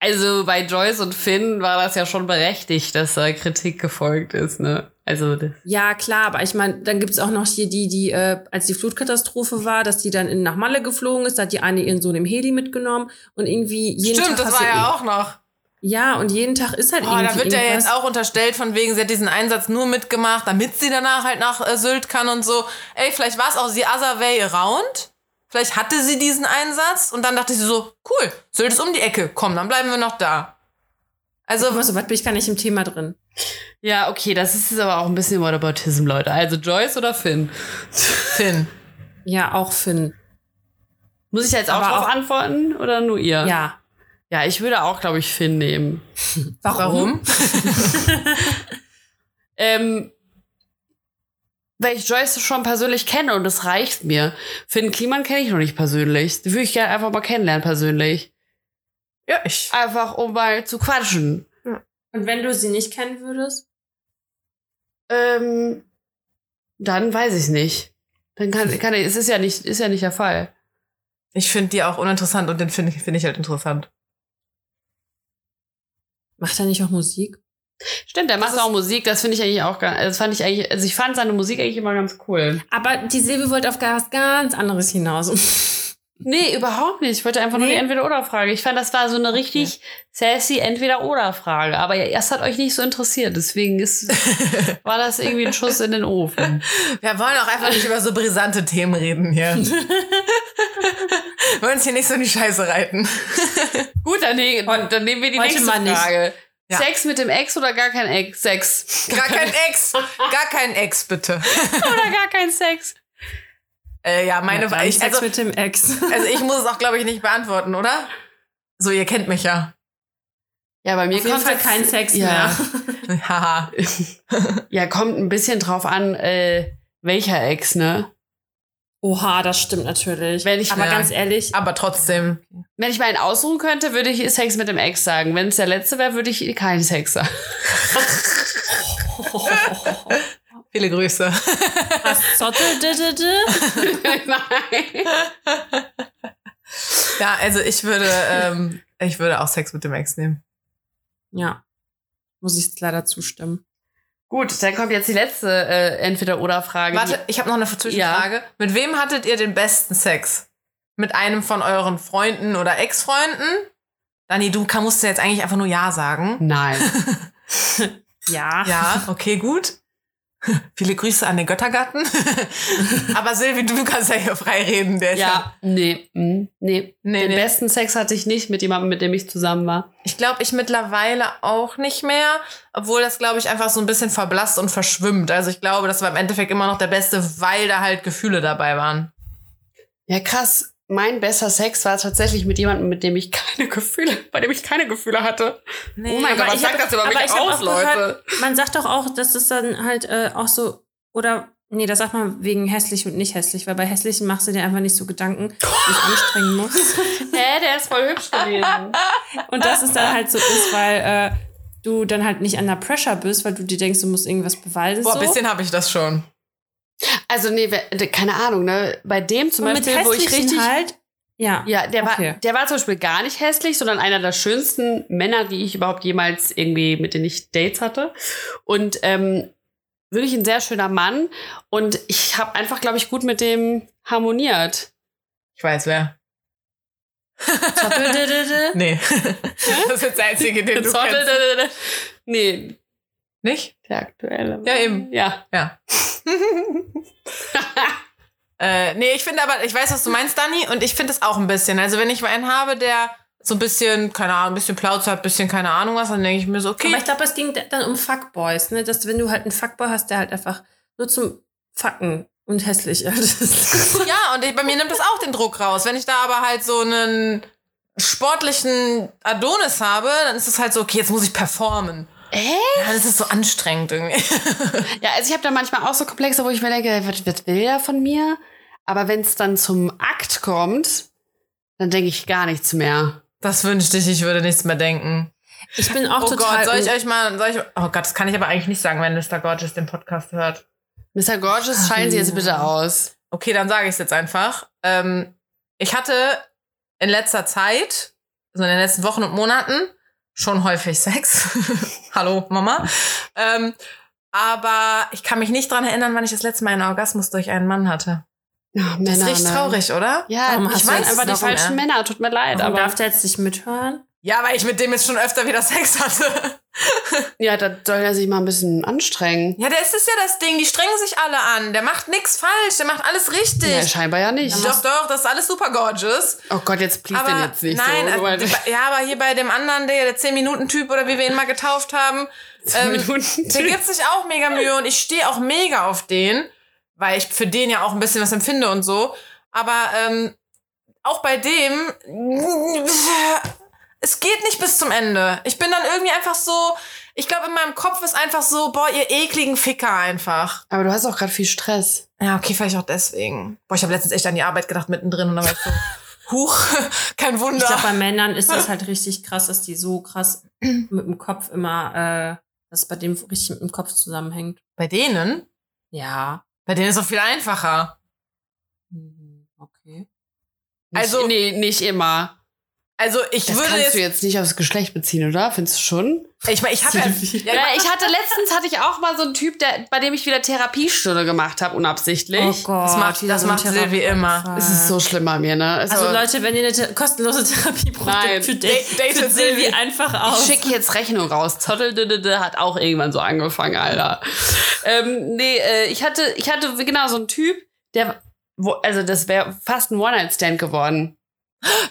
Also bei Joyce und Finn war das ja schon berechtigt, dass da Kritik gefolgt ist, ne? Also Ja, klar, aber ich meine, dann gibt's auch noch hier die, die, äh, als die Flutkatastrophe war, dass die dann in, nach Malle geflogen ist, da hat die eine ihren Sohn im Heli mitgenommen und irgendwie jeden Stimmt, Tag. das war ja auch noch. Ja, und jeden Tag ist halt Oh, irgendwie. da wird ja jetzt auch unterstellt, von wegen, sie hat diesen Einsatz nur mitgemacht, damit sie danach halt nach äh, Sylt kann und so. Ey, vielleicht war es auch the other way around. Vielleicht hatte sie diesen Einsatz und dann dachte sie so, cool, Sylt ist um die Ecke, komm, dann bleiben wir noch da. Also, so weit bin ich gar nicht im Thema drin. Ja, okay, das ist jetzt aber auch ein bisschen Whataboutism, Leute. Also Joyce oder Finn? Finn. Ja, auch Finn. Muss ich jetzt auch Aber drauf auch- antworten oder nur ihr? Ja. Ja, ich würde auch, glaube ich, Finn nehmen. Warum? Ähm, weil ich Joyce schon persönlich kenne und das reicht mir. Finn Kliman kenne ich noch nicht persönlich. Die würde ich gerne einfach mal kennenlernen persönlich. Ja, ich. Einfach um mal zu quatschen. Und wenn du sie nicht kennen würdest? Ähm, dann weiß ich nicht. Dann kann, kann ich, es ist ja nicht, ist ja nicht der Fall. Ich finde die auch uninteressant und den finde ich, find ich halt interessant. Macht er nicht auch Musik? Stimmt, der macht ist- auch Musik, das finde ich eigentlich auch ganz, das fand ich eigentlich, also ich fand seine Musik eigentlich immer ganz cool. Aber die Silvi wollte auf was ganz anderes hinaus. Nee, überhaupt nicht. Ich wollte einfach nur Nee? die Entweder-Oder-Frage. Ich fand, das war so eine richtig sassy Entweder-Oder-Frage. Aber erst hat euch nicht so interessiert. Deswegen ist, war das irgendwie ein Schuss in den Ofen. Wir wollen auch einfach nicht über so brisante Themen reden hier. wir wollen uns hier nicht so in die Scheiße reiten. Gut, dann, ne dann nehmen wir die heute nächste. Frage. Ja. Sex mit dem Ex oder gar kein Ex? Sex. Gar kein Ex. Gar kein Ex, bitte. oder gar kein Sex. Äh, ja, meine Ja, ich, Sex also, mit dem Ex. also ich muss es auch, glaube ich, nicht beantworten, oder? So, ihr kennt mich ja. Ja, bei mir kommt jetzt- kein Sex ja. mehr. Haha. Ja, kommt ein bisschen drauf an, äh, welcher Ex, ne? Oha, das stimmt natürlich. Wenn ich- Aber Ja. ganz ehrlich, Aber trotzdem. Wenn ich mal einen aussuchen könnte, würde ich Sex mit dem Ex sagen. Wenn es der letzte wäre, würde ich keinen Sex sagen. Viele Grüße. was? Nein. Ja, also ich würde, ähm, ich würde auch Sex mit dem Ex nehmen. Ja. Muss ich leider zustimmen. Gut, dann kommt jetzt die letzte äh, Entweder-Oder-Frage. Warte, ich habe noch eine Zwischenfrage. Mit wem hattet ihr den besten Sex? Mit einem von euren Freunden oder Ex-Freunden? Dani, du musst jetzt eigentlich einfach nur Ja sagen. Nein. Ja. Ja, okay, gut. Viele Grüße an den Göttergatten. Aber Silvi, du kannst ja hier frei reden. Der Ja, nee, mm, nee. Nee, Den nee. besten Sex hatte ich nicht mit jemandem, mit dem ich zusammen war. Ich glaube, ich mittlerweile auch nicht mehr, obwohl das, glaube ich, einfach so ein bisschen verblasst und verschwimmt. Also ich glaube, das war im Endeffekt immer noch der Beste, weil da halt Gefühle dabei waren. Ja, krass. Mein bester Sex war tatsächlich mit jemandem, mit dem ich keine Gefühle, bei dem ich keine Gefühle hatte. Nee, oh mein Gott, was ich sagt das über mich aus, Leute? gehört, Man sagt doch auch, dass es dann halt äh, auch so, oder, nee, das sagt man wegen hässlich und nicht hässlich, weil bei hässlichen machst du dir einfach nicht so Gedanken, dich anstrengen musst. Hä, der ist voll hübsch gewesen. Und dass es dann halt so ist, weil äh, du dann halt nicht under pressure bist, weil du dir denkst, du musst irgendwas beweisen. Boah, so. ein bisschen habe ich das schon. Also, nee, keine Ahnung, ne? Bei dem zum und mit Beispiel, wo ich richtig. halt, ja. Ja, der Okay. war, der war zum Beispiel gar nicht hässlich, sondern einer der schönsten Männer, die ich überhaupt jemals irgendwie, mit denen ich Dates hatte. Und ähm, wirklich ein sehr schöner Mann. Und ich habe einfach, glaube ich, gut mit dem harmoniert. Ich weiß wer. Nee. das ist jetzt der einzige, den du kennst. Nee, Nicht? der aktuelle. Ja, eben. Ja. Ja. äh, nee, ich finde aber, ich weiß, was du meinst, Dani, und ich finde es auch ein bisschen. Also, wenn ich einen habe, der so ein bisschen, keine Ahnung, ein bisschen Plauze hat, ein bisschen keine Ahnung was, dann denke ich mir so, okay. Aber ich glaube, es ging dann um Fuckboys, ne? Dass wenn du halt einen Fuckboy hast, der halt einfach nur zum Fucken und hässlich ist. Ja, und ich, bei mir nimmt das auch den Druck raus. Wenn ich da aber halt so einen sportlichen Adonis habe, dann ist es halt so, okay, jetzt muss ich performen. Äh? Ja, das ist so anstrengend irgendwie. Ja, also ich habe da manchmal auch so Komplexe, wo ich mir denke, was, was will er von mir? Aber wenn es dann zum Akt kommt, dann denke ich gar nichts mehr. Das wünschte ich, ich würde nichts mehr denken. Ich bin auch Oh total. Gott, soll ich euch mal, soll ich, oh Gott, das kann ich aber eigentlich nicht sagen, wenn Mr. Gorgeous den Podcast hört. Mr. Gorgeous, scheinen Sie jetzt bitte aus. Okay, dann sage ich es jetzt einfach. Ähm, ich hatte in letzter Zeit, also in den letzten Wochen und Monaten, schon häufig Sex. Hallo, Mama. Ähm, aber ich kann mich nicht dran erinnern, wann ich das letzte Mal einen Orgasmus durch einen Mann hatte. Ja, Das ist richtig ne? traurig, oder? Ja, Warum ich denn einfach die falschen? Männer. Tut mir leid, Warum aber darf der jetzt nicht mithören? Ja, weil ich mit dem jetzt schon öfter wieder Sex hatte. ja, da soll er sich mal ein bisschen anstrengen. Ja, das ist ja das Ding. Die strengen sich alle an. Der macht nichts falsch. Der macht alles richtig. Ja, scheinbar ja nicht. doch, doch, das ist alles super gorgeous. Oh Gott, jetzt please Aber den jetzt nicht nein, so. also, ja, aber hier bei dem anderen, der, der 10-Minuten-Typ oder wie wir ihn mal getauft haben, ähm, der gibt sich auch mega Mühe und ich stehe auch mega auf den, weil ich für den ja auch ein bisschen was empfinde und so. Aber ähm, auch bei dem, es geht nicht bis zum Ende. Ich bin dann irgendwie einfach so, ich glaube, in meinem Kopf ist einfach so, boah, ihr ekligen Ficker einfach. aber du hast auch gerade viel Stress. Ja, okay, vielleicht auch deswegen. Boah, ich habe letztens echt an die Arbeit gedacht mittendrin und dann war ich so, huch, kein Wunder. Ich glaube, bei Männern ist das halt richtig krass, dass die so krass mit dem Kopf immer, äh, dass es bei dem richtig mit dem Kopf zusammenhängt. Bei denen? Ja. Bei denen ist es doch viel einfacher. Mhm, Okay. Nicht, Also- nee, nicht immer. Also ich Das würde kannst jetzt, du jetzt nicht aufs Geschlecht beziehen, oder? Findest du schon? ich meine, ich habe ja, Ja, ich hatte letztens hatte ich auch mal so einen Typ, der, bei dem ich wieder Therapiestunde gemacht habe, unabsichtlich. Oh Gott. das macht, das so macht Silvi immer. Es ist so schlimm bei mir, ne? Also Leute, wenn ihr eine kostenlose Therapie braucht, Nein. für Date- Silvi einfach Ich aus. schicke jetzt Rechnung raus. Zottel d- d- d- hat auch irgendwann so angefangen, Alter. ähm, nee, äh, ich hatte, ich hatte genau so einen Typ, der, wo, also das wäre fast ein One-Night-Stand geworden.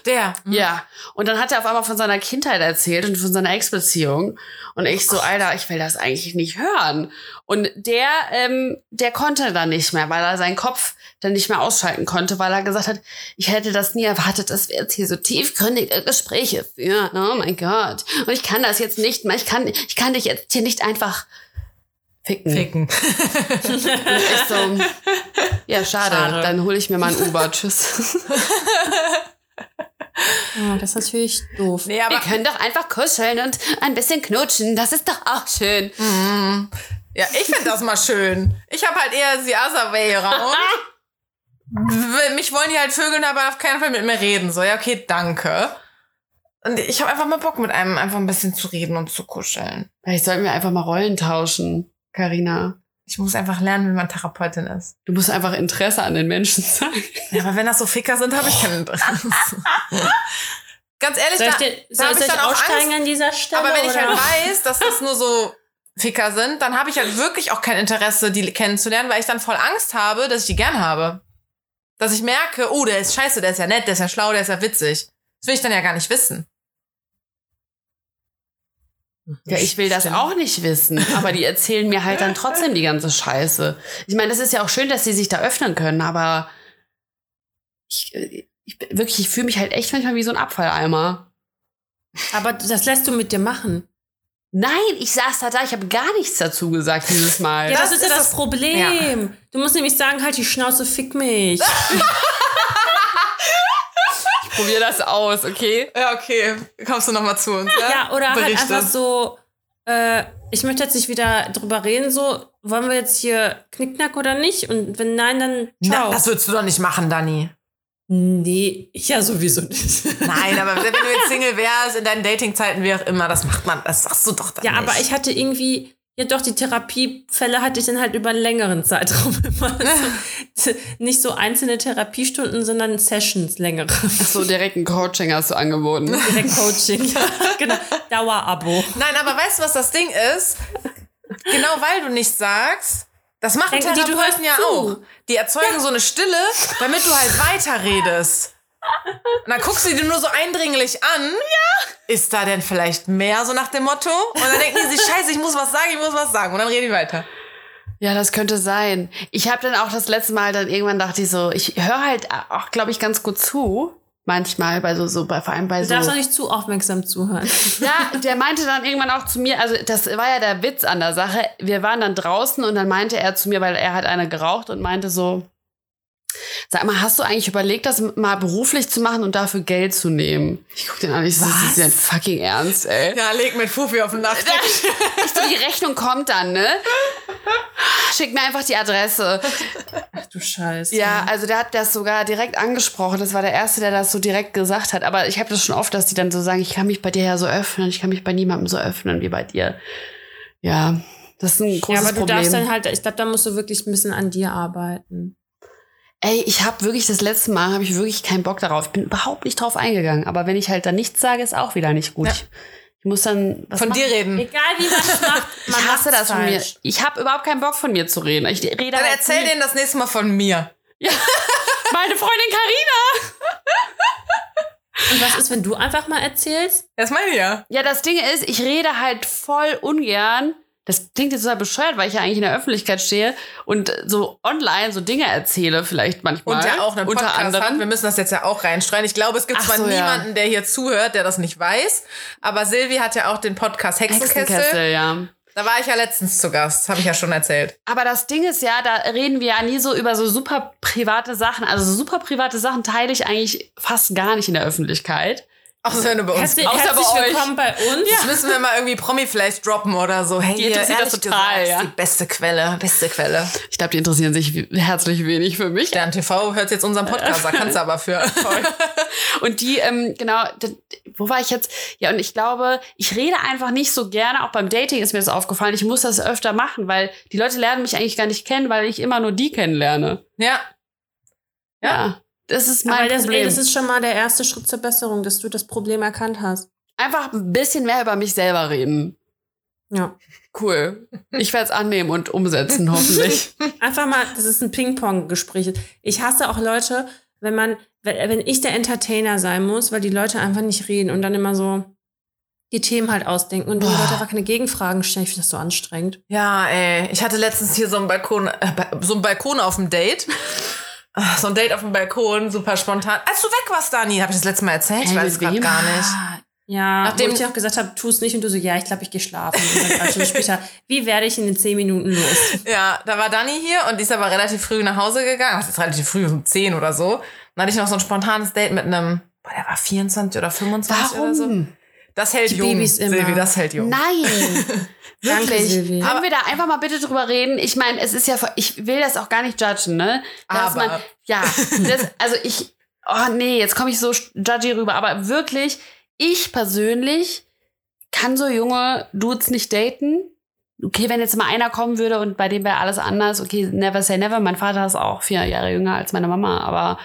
Der. Ja. Und dann hat er auf einmal von seiner Kindheit erzählt und von seiner Ex-Beziehung. Und ich so, Alter, ich will das eigentlich nicht hören. Und der, ähm, der konnte dann nicht mehr, weil er seinen Kopf dann nicht mehr ausschalten konnte, weil er gesagt hat, ich hätte das nie erwartet, dass wir jetzt hier so tiefgründige Gespräche führen. Oh mein Gott. Und ich kann das jetzt nicht mehr. Ich kann, ich kann dich jetzt hier nicht einfach ficken. Ficken. Und ich so, ja, schade. Schade. Dann hole ich mir mal ein Uber. Tschüss. Oh, das ist natürlich doof. nee, Wir aber können doch einfach kuscheln und ein bisschen knutschen. Das ist doch auch schön. ja, ich finde das mal schön. Ich habe halt eher die other way around. Mich wollen die halt vögeln, aber auf keinen Fall mit mir reden. So, ja, okay, danke. Und ich habe einfach mal Bock, mit einem einfach ein bisschen zu reden und zu kuscheln. Vielleicht sollten wir einfach mal Rollen tauschen, Karina. Ich muss einfach lernen, wie man Therapeutin ist. Du musst einfach Interesse an den Menschen zeigen. Ja, aber wenn das so Ficker sind, habe ich kein Interesse. Ganz ehrlich, Soll ich, da, dir, da soll hab ich, ich ich dann auch aussteigen Angst. an dieser Stelle? Aber wenn ich oder? halt weiß, dass das nur so Ficker sind, dann habe ich halt wirklich auch kein Interesse, die kennenzulernen, weil ich dann voll Angst habe, dass ich die gern habe. Dass ich merke, oh, der ist scheiße, der ist ja nett, der ist ja schlau, der ist ja witzig. Das will ich dann ja gar nicht wissen. Ja, ich will das Stimmt. auch nicht wissen. Aber die erzählen mir halt dann trotzdem die ganze Scheiße. Ich meine, das ist ja auch schön, dass sie sich da öffnen können, aber ich, ich wirklich, ich fühle mich halt echt manchmal wie so ein Abfalleimer. Aber das lässt du mit dir machen. Nein, ich saß da da, ich habe gar nichts dazu gesagt dieses Mal. Ja, das, Das ist ja das das- Problem. Du musst nämlich sagen, halt die Schnauze, fick mich. Ich probiere das aus, okay? Ja, okay. Kommst du noch mal zu uns? Ja, Ja, oder halt Berichte. einfach so, äh, ich möchte jetzt nicht wieder drüber reden, so, wollen wir jetzt hier Knickknack oder nicht? Und wenn nein, dann ciao. Na, das würdest du doch nicht machen, Dani. nee, ich ja sowieso nicht. Nein, aber wenn du jetzt Single wärst, in deinen Datingzeiten, wie auch immer, das macht man, das sagst du doch dann ja, nicht. aber ich hatte irgendwie, ja doch, die Therapiefälle hatte ich dann halt über einen längeren Zeitraum immer. So, nicht so einzelne Therapiestunden, sondern Sessions, längere. So direkt ein Coaching hast du angeboten. Direkt Coaching. ja, genau. Dauerabo. Nein, aber weißt du, was das Ding ist? Genau weil du nicht sagst, das machen Denken die, du Therapeuten ja hörst zu. auch. Die erzeugen so eine Stille, damit du halt weiterredest. Und dann guckst du die nur so eindringlich an. Ja. Ist da denn vielleicht mehr, so nach dem Motto? Und dann denken die sich, scheiße, ich muss was sagen, ich muss was sagen. Und dann reden die weiter. Ja, das könnte sein. Ich habe dann auch das letzte Mal dann irgendwann dachte ich so, ich höre halt auch, glaube ich, ganz gut zu. Manchmal bei so, so bei, vor allem bei Du so. darfst auch nicht zu aufmerksam zuhören. Ja, der meinte dann irgendwann auch zu mir, also das war ja der Witz an der Sache. Wir waren dann draußen und dann meinte er zu mir, weil er hat eine geraucht und meinte so, sag mal, hast du eigentlich überlegt, das mal beruflich zu machen und dafür Geld zu nehmen? Ich guck den an, ich so, das ist ja fucking ernst, ey. Ja, leg mit Fufi auf den Nachttisch. Ich so, die Rechnung kommt dann, ne? Schick mir einfach die Adresse. Ach du Scheiße. Ja, also der hat das sogar direkt angesprochen. Das war der Erste, der das so direkt gesagt hat. Aber ich habe das schon oft, dass die dann so sagen, ich kann mich bei dir ja so öffnen. Ich kann mich bei niemandem so öffnen wie bei dir. Ja, das ist ein Ja, großes aber du Problem. darfst dann halt, ich glaube, da musst du wirklich ein bisschen an dir arbeiten. Ey, ich habe wirklich das letzte Mal habe ich wirklich keinen Bock darauf. Ich bin überhaupt nicht drauf eingegangen. Aber wenn ich halt dann nichts sage, ist auch wieder nicht gut. Ja. Ich, muss dann was Von machen. dir reden. Egal wie man es macht, man Ich hasse das von mir. falsch. Ich habe überhaupt keinen Bock von mir zu reden. Ich rede Dann halt erzähl nie. denen das nächste Mal von mir. meine Freundin Karina. Und was ist, wenn du einfach mal erzählst? Das meine ich ja. Ja, das Ding ist, ich rede halt voll ungern. Das klingt jetzt total bescheuert, weil ich ja eigentlich in der Öffentlichkeit stehe und so online so Dinge erzähle, vielleicht manchmal. Und ja auch einen unter Podcast anderem. hat. Wir müssen das jetzt ja auch reinstreuen. Ich glaube, es gibt Ach zwar so, ja. niemanden, der hier zuhört, der das nicht weiß. Aber Silvi hat ja auch den Podcast Hexenkessel. Hexenkessel, ja. Da war ich ja letztens zu Gast. Habe ich ja schon erzählt. Aber das Ding ist ja, da reden wir ja nie so über so super private Sachen. Also so super private Sachen teile ich eigentlich fast gar nicht in der Öffentlichkeit. Auch wenn du bei uns Herzlich, außer herzlich bei euch. willkommen bei uns. Jetzt müssen wir mal irgendwie Promi-Flash droppen oder so. Hey, Die hier, interessiert das total, gesagt, ja. ist die beste Quelle, beste Quelle. Ich glaube, die interessieren sich herzlich wenig für mich. Stern TV hört jetzt unseren Podcast, da kannst du aber für. Und die, ähm, genau, wo war ich jetzt? Ja, und ich glaube, ich rede einfach nicht so gerne, auch beim Dating ist mir das aufgefallen, ich muss das öfter machen, weil die Leute lernen mich eigentlich gar nicht kennen, weil ich immer nur die kennenlerne. Ja. Ja. Das ist mein Aber das, Problem. ey, das ist schon mal der erste Schritt zur Besserung, dass du das Problem erkannt hast. Einfach ein bisschen mehr über mich selber reden. Ja. Cool. Ich werde es annehmen und umsetzen, hoffentlich. Einfach mal, das ist ein Ping-Pong-Gespräch. Ich hasse auch Leute, wenn man, wenn ich der Entertainer sein muss, weil die Leute einfach nicht reden und dann immer so die Themen halt ausdenken und die. Leute einfach keine Gegenfragen stellen. Ich finde das so anstrengend. Ja, ey. Ich hatte letztens hier so einen Balkon, äh, so einen Balkon auf dem Date. Ah, So ein Date auf dem Balkon, super spontan. Als du weg warst, Dani, habe ich das letzte Mal erzählt? Ich weiß es gerade gar nicht. Ja, Nachdem- ich dir auch gesagt habe, tu es nicht und du so, ja, ich glaube, ich gehe schlafen. Und dann Stunden später, wie werde ich in den zehn Minuten los? Ja, da war Dani hier und die ist aber relativ früh nach Hause gegangen. Das ist relativ früh, um 10 oder so. Dann hatte ich noch so ein spontanes Date mit einem, boah, der war 24 oder 25 oder so. Das hält Die jung, Babys immer. Silvi, das hält jung. Nein. Wirklich. Silvi. Können wir da einfach mal bitte drüber reden? Ich meine, es ist ja, ich will das auch gar nicht judgen, ne? Dass Aber. Man, ja, das, also ich, oh nee, jetzt komme ich so judgy rüber, aber wirklich, ich persönlich kann so junge Dudes nicht daten. Okay, wenn jetzt mal einer kommen würde und bei dem wäre alles anders, okay, never say never. Mein Vater ist auch vier Jahre jünger als meine Mama, aber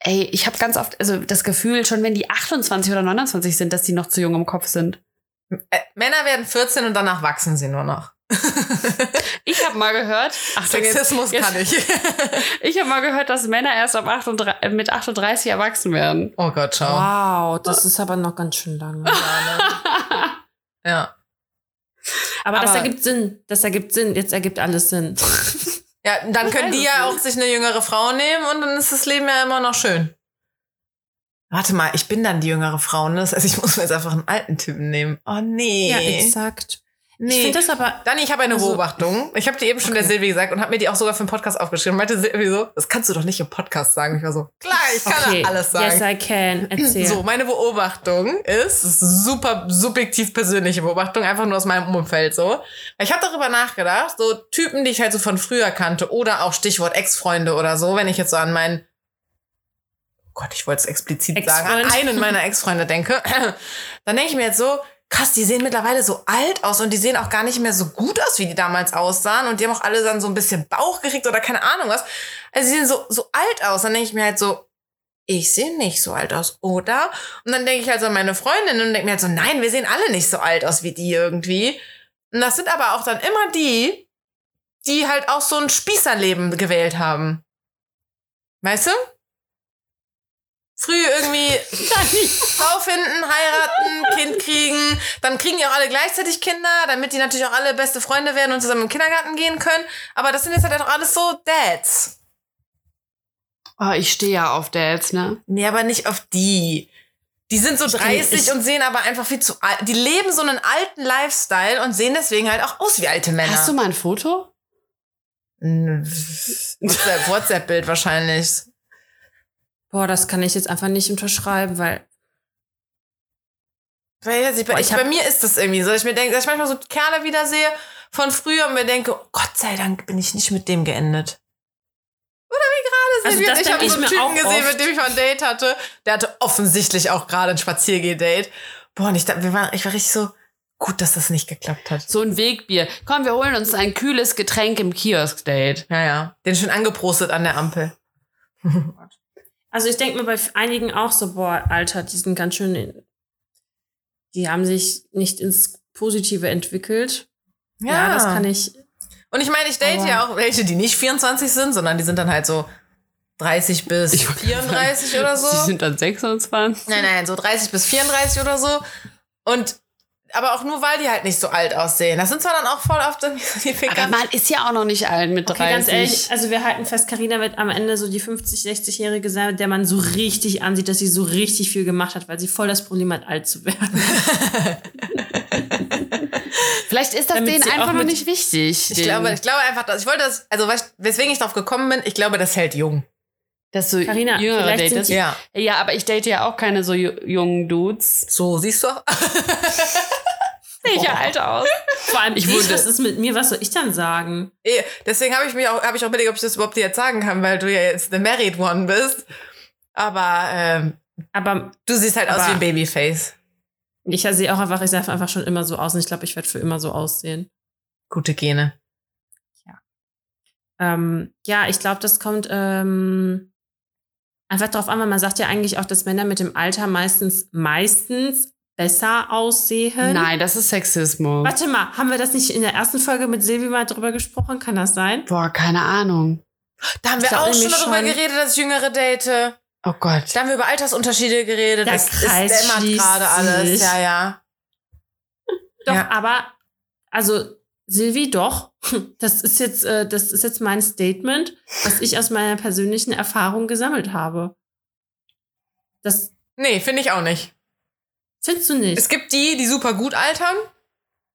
ey, ich habe ganz oft, also das Gefühl, schon wenn die 28 oder 29 sind, dass die noch zu jung im Kopf sind. Äh, Männer werden 14 und danach wachsen sie nur noch. Ich habe mal gehört, Achtung, jetzt- Sexismus jetzt- kann ich. Ich habe mal gehört, dass Männer erst ab 38, äh, mit 38 erwachsen werden. Oh Gott, schau. Wow, das ist aber noch ganz schön lange. Ja. Aber, das Aber- ergibt Sinn. Das ergibt Sinn. Jetzt ergibt alles Sinn. Ja, dann können die ja auch sich eine jüngere Frau nehmen und dann ist das Leben ja immer noch schön. Warte mal, ich bin dann die jüngere Frau, ne? Das heißt, ich muss mir jetzt einfach einen alten Typen nehmen. Oh nee. Ja, exakt. Ich nee. finde das aber. Dani, ich habe eine Also- Beobachtung. Ich habe die eben schon der Okay. Silvi gesagt und habe mir die auch sogar für den Podcast aufgeschrieben. Meinte Silvi so, das kannst du doch nicht im Podcast sagen. Ich war so, klar, ich kann Okay. alles sagen. Yes, I can. Erzähl. So, meine Beobachtung ist, super subjektiv persönliche Beobachtung, einfach nur aus meinem Umfeld so. Ich habe darüber nachgedacht, so Typen, die ich halt so von früher kannte oder auch Stichwort Ex-Freunde oder so, wenn ich jetzt so an meinen oh Gott, ich wollte es explizit sagen, an einen meiner Ex-Freunde denke, dann denke ich mir jetzt so, krass, die sehen mittlerweile so alt aus und die sehen auch gar nicht mehr so gut aus, wie die damals aussahen und die haben auch alle dann so ein bisschen Bauch gekriegt oder keine Ahnung was. Also sie sehen so, so alt aus. Dann denke ich mir halt so, ich sehe nicht so alt aus, oder? Und dann denke ich halt so an meine Freundin und denke mir halt so, nein, wir sehen alle nicht so alt aus wie die irgendwie. Und das sind aber auch dann immer die, die halt auch so ein Spießerleben gewählt haben. Weißt du? Früh irgendwie Frau finden, heiraten, Kind kriegen. Dann kriegen die auch alle gleichzeitig Kinder, damit die natürlich auch alle beste Freunde werden und zusammen im Kindergarten gehen können. Aber das sind jetzt halt auch alles so Dads. Oh, ich stehe ja auf Dads, ne? Nee, aber nicht auf die. Die sind so kenn- 30 ich- und sehen aber einfach viel zu alt. Die leben so einen alten Lifestyle und sehen deswegen halt auch aus wie alte Männer. Hast du mal ein Foto? WhatsApp-Bild wahrscheinlich? Boah, das kann ich jetzt einfach nicht unterschreiben, weil. Weil ja, sie- Boah, ich, ich hab- bei mir ist das irgendwie so, ich mir denke, dass ich manchmal so Kerle wieder sehe von früher und mir denke, oh Gott sei Dank bin ich nicht mit dem geendet. Oder wie gerade Also Silvia das und ich denk so einen ich Typen gesehen, oft. mit dem ich mal ein Date hatte. Der hatte offensichtlich auch gerade ein Spaziergeh-Date. Boah, und ich, dachte, wir waren, ich war richtig so, gut, dass das nicht geklappt hat. So ein Wegbier. Komm, wir holen uns ein kühles Getränk im Kiosk-Date. Ja, ja. Den schon angeprostet an der Ampel. Also ich denke mir bei einigen auch so, boah, Alter, die sind ganz schön. In, die haben sich nicht ins Positive entwickelt. Ja, das kann ich. Und ich meine, ich date ja auch welche, die nicht 24 sind, sondern die sind dann halt so 30 bis Ich wollte gerade 34 oder so. Sie sind dann 26. Nein, nein, so 30 bis 34 oder so. Und aber auch nur, weil die halt nicht so alt aussehen. Das sind zwar dann auch voll oft die Ficker. Aber man ist ja auch noch nicht alt mit 30. Okay, ganz ehrlich, also wir halten fest, Karina wird am Ende so die 50, 60-Jährige sein, der man so richtig ansieht, dass sie so richtig viel gemacht hat, weil sie voll das Problem hat, alt zu werden. Vielleicht ist das Damit denen einfach noch mit- nicht wichtig. ich glaube, ich glaube einfach, dass ich wollte das, also weißt, weswegen ich drauf gekommen bin, ich glaube, das hält jung. Dass du Carina, jüngere vielleicht sind datest. die- Ja. Ja, aber ich date ja auch keine so ju- jungen Dudes. So, siehst du auch. Sehe ich ja alt aus. Vor allem Ich wurde- was ist mit mir, was soll ich dann sagen? Eh, Deswegen habe ich mich auch, habe ich auch überlegt, ob ich das überhaupt dir jetzt sagen kann, weil du ja jetzt eine Married One bist. Aber ähm, Aber du siehst halt aus wie ein Babyface. ich sehe auch einfach, ich sehe einfach schon immer so aus und ich glaube, ich werde für immer so aussehen. Gute Gene. Ähm, ja, ich glaube, das kommt ähm, einfach drauf an, weil man sagt ja eigentlich auch, dass Männer mit dem Alter meistens, meistens besser aussehen. Nein, das ist Sexismus. Warte mal, haben wir das nicht in der ersten Folge mit Silvi mal drüber gesprochen? Kann das sein? Boah, keine Ahnung. Da haben Ich wir auch schon darüber schon- geredet, dass ich Jüngere date. Oh Gott. Da haben wir über Altersunterschiede geredet. Der das Kreis ist gerade alles. Ja, ja. Doch, Ja. aber, also, Silvi, doch. Das ist jetzt, äh, das ist jetzt mein Statement, was ich aus meiner persönlichen Erfahrung gesammelt habe. Das Nee, finde ich auch nicht. findest du nicht? Es gibt die, die super gut altern,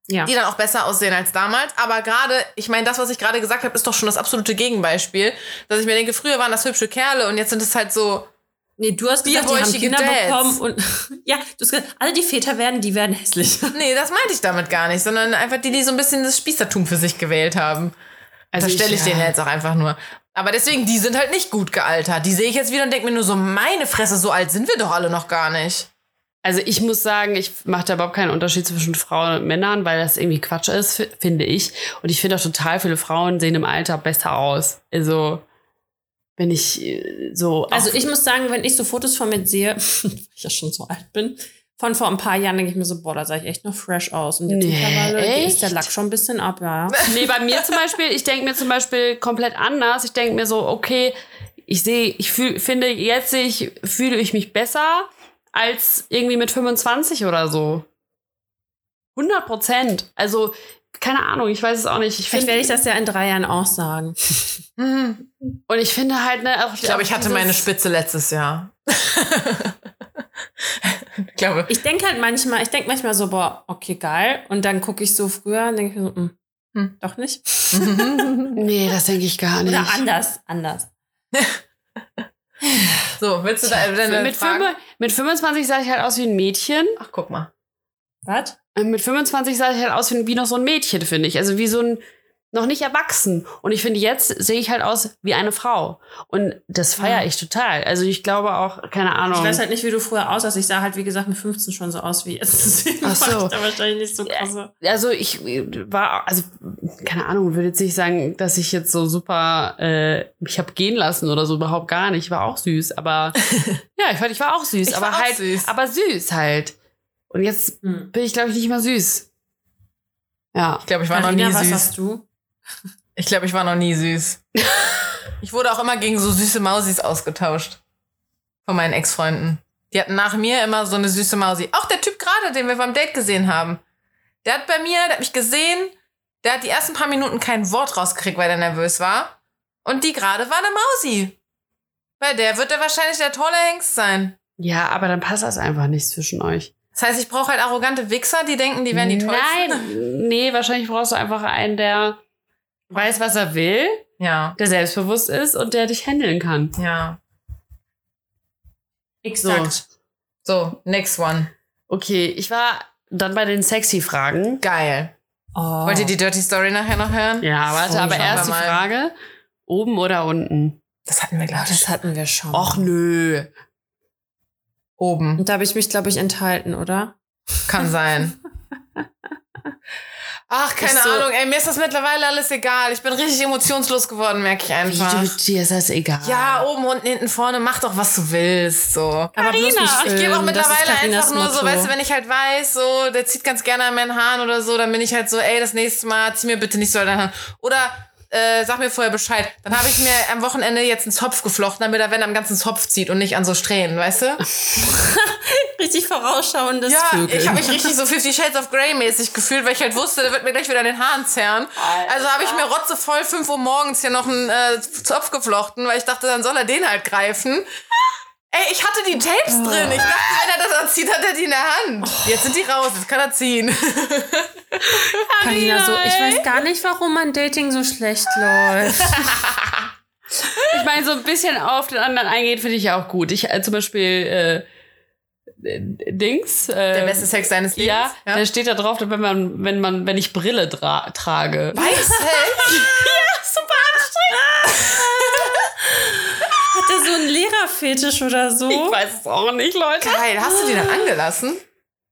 ja. die dann auch besser aussehen als damals. Aber gerade, ich meine, das, was ich gerade gesagt habe, ist doch schon das absolute Gegenbeispiel. Dass ich mir denke, früher waren das hübsche Kerle und jetzt sind es halt so. Nee, du hast gesagt, die haben Kinder Dads. bekommen und ja, du hast gesagt, alle die Väter werden, die werden hässlich. Nee, das meinte ich damit gar nicht, sondern einfach die, die so ein bisschen das Spießertum für sich gewählt haben. Also das stelle ich, ich, denen ja. jetzt auch einfach nur. Aber deswegen, die sind halt nicht gut gealtert. Die sehe ich jetzt wieder und denke mir nur so, meine Fresse, so alt sind wir doch alle noch gar nicht. Also ich muss sagen, ich mache da überhaupt keinen Unterschied zwischen Frauen und Männern, weil das irgendwie Quatsch ist, finde ich. Und ich finde auch total viele Frauen sehen im Alter besser aus. Also wenn ich äh, so Also ich muss sagen, wenn ich so Fotos von mir sehe, weil ich ja schon so alt bin, von vor ein paar Jahren denke ich mir so, boah, da sah ich echt noch fresh aus. Und jetzt Nee, mittlerweile ist der? Lack schon ein bisschen ab, ja. Nee, bei mir zum Beispiel, ich denke mir zum Beispiel komplett anders. Ich denke mir so, okay, ich sehe, ich fühl, finde jetzt sehe ich, fühle ich mich besser als irgendwie mit 25 oder so. 100 Prozent. Also, keine Ahnung, ich weiß es auch nicht. Ich Vielleicht werde ich das ja in drei Jahren auch sagen. Und ich finde halt, ne, auch, Ich glaube, ich hatte meine Spitze letztes Jahr. ich glaube. Ich denke halt manchmal, ich denke manchmal so, boah, okay, geil. Und dann gucke ich so früher und denke ich mir so, hm, Hm. doch nicht. Nee, das denke ich gar nicht. Oder anders, anders. so, willst du da deine mit, Fragen? fünf, mit 25 sah ich halt aus wie ein Mädchen. Ach, guck mal. Was? Äh, Mit 25 sah ich halt aus wie, noch so ein Mädchen, finde ich. Also wie so ein, noch nicht erwachsen. Und ich finde, jetzt sehe ich halt aus wie eine Frau. Und das feiere ich total. Also ich glaube auch, keine Ahnung. Ich weiß halt nicht, wie du früher aussahst. Ich sah halt, wie gesagt, mit 15 schon so aus wie jetzt. Deswegen Ach so. war ich da wahrscheinlich nicht so krasse. also ich war, also keine Ahnung, würde jetzt nicht sagen, dass ich jetzt so super, äh, ich habe gehen lassen oder so, überhaupt gar nicht. Ich war auch süß, aber ja, ich fand, ich war auch süß, Ich aber halt, süß. aber süß halt. Und jetzt Hm. bin ich, glaube ich, nicht mehr süß. Ja. Ich glaube, ich war noch Carina, nie was süß. hast du? Ich glaube, ich war noch nie süß. ich wurde auch immer gegen so süße Mausis ausgetauscht. Von meinen Ex-Freunden. Die hatten nach mir immer so eine süße Mausi. Auch der Typ gerade, den wir beim Date gesehen haben. Der hat bei mir, der hat mich gesehen, der hat die ersten paar Minuten kein Wort rausgekriegt, weil er nervös war. Und die gerade war eine Mausi. Bei der wird er wahrscheinlich der tolle Hengst sein. Ja, aber dann passt das einfach nicht zwischen euch. Das heißt, ich brauche halt arrogante Wichser, die denken, die wären die tollsten. Nein, nee, wahrscheinlich brauchst du einfach einen, der weiß, was er will, Ja, der selbstbewusst ist und der dich handeln kann. ja. Exakt. So, next one. Okay, ich war dann bei den sexy Fragen. Geil. Oh. Wollt ihr die Dirty Story nachher noch hören? Ja, warte, Oh, aber die. Frage: oben oder unten? Das hatten wir, glaube ich, Das hatten wir schon. Och nö. Oben. Und da habe ich mich, glaube ich, enthalten, oder? Kann sein. Ach, keine so- Ahnung, ey, mir ist das mittlerweile alles egal. Ich bin richtig emotionslos geworden, merke ich Wie einfach. du, dir ist das egal. Ja, oben, unten, hinten, vorne, mach doch, was du willst, so. Aber bloß nicht Ich gebe auch ist mittlerweile einfach nur so, Motto. weißt du, wenn ich halt weiß, so, der zieht ganz gerne an meinen Haaren oder so, dann bin ich halt so, ey, das nächste Mal zieh mir bitte nicht so an deinen Haaren. Oder äh, sag mir vorher Bescheid. Dann habe ich mir am Wochenende jetzt einen Zopf geflochten, damit er, wenn er am ganzen Zopf zieht und nicht an so Strähnen, weißt du? Richtig vorausschauendes Ja, Vögeln. ich habe mich richtig so Fifty Shades of Grey mäßig gefühlt, weil ich halt wusste, der wird mir gleich wieder an den Haaren zerren. Also habe ich mir rotzevoll 5 Uhr morgens hier noch einen äh, Zopf geflochten, weil ich dachte, dann soll er den halt greifen. Ey, ich hatte die Tapes drin. Ich dachte, wenn er das anzieht, hat er die in der Hand. Jetzt sind die raus, jetzt kann er ziehen. Carina, so, ich weiß gar nicht, warum mein Dating so schlecht läuft. Ich meine, so ein bisschen auf den anderen eingehen, finde ich ja auch gut. Ich äh, zum Beispiel äh, äh, Dings. Äh, Der beste Sex deines Lebens. Ja, ja. da steht da drauf, wenn man, wenn man, wenn ich Brille tra trage. Weiß Hat er so einen Lehrerfetisch oder so? Ich weiß es auch nicht, Leute. Geil, hast du die dann angelassen?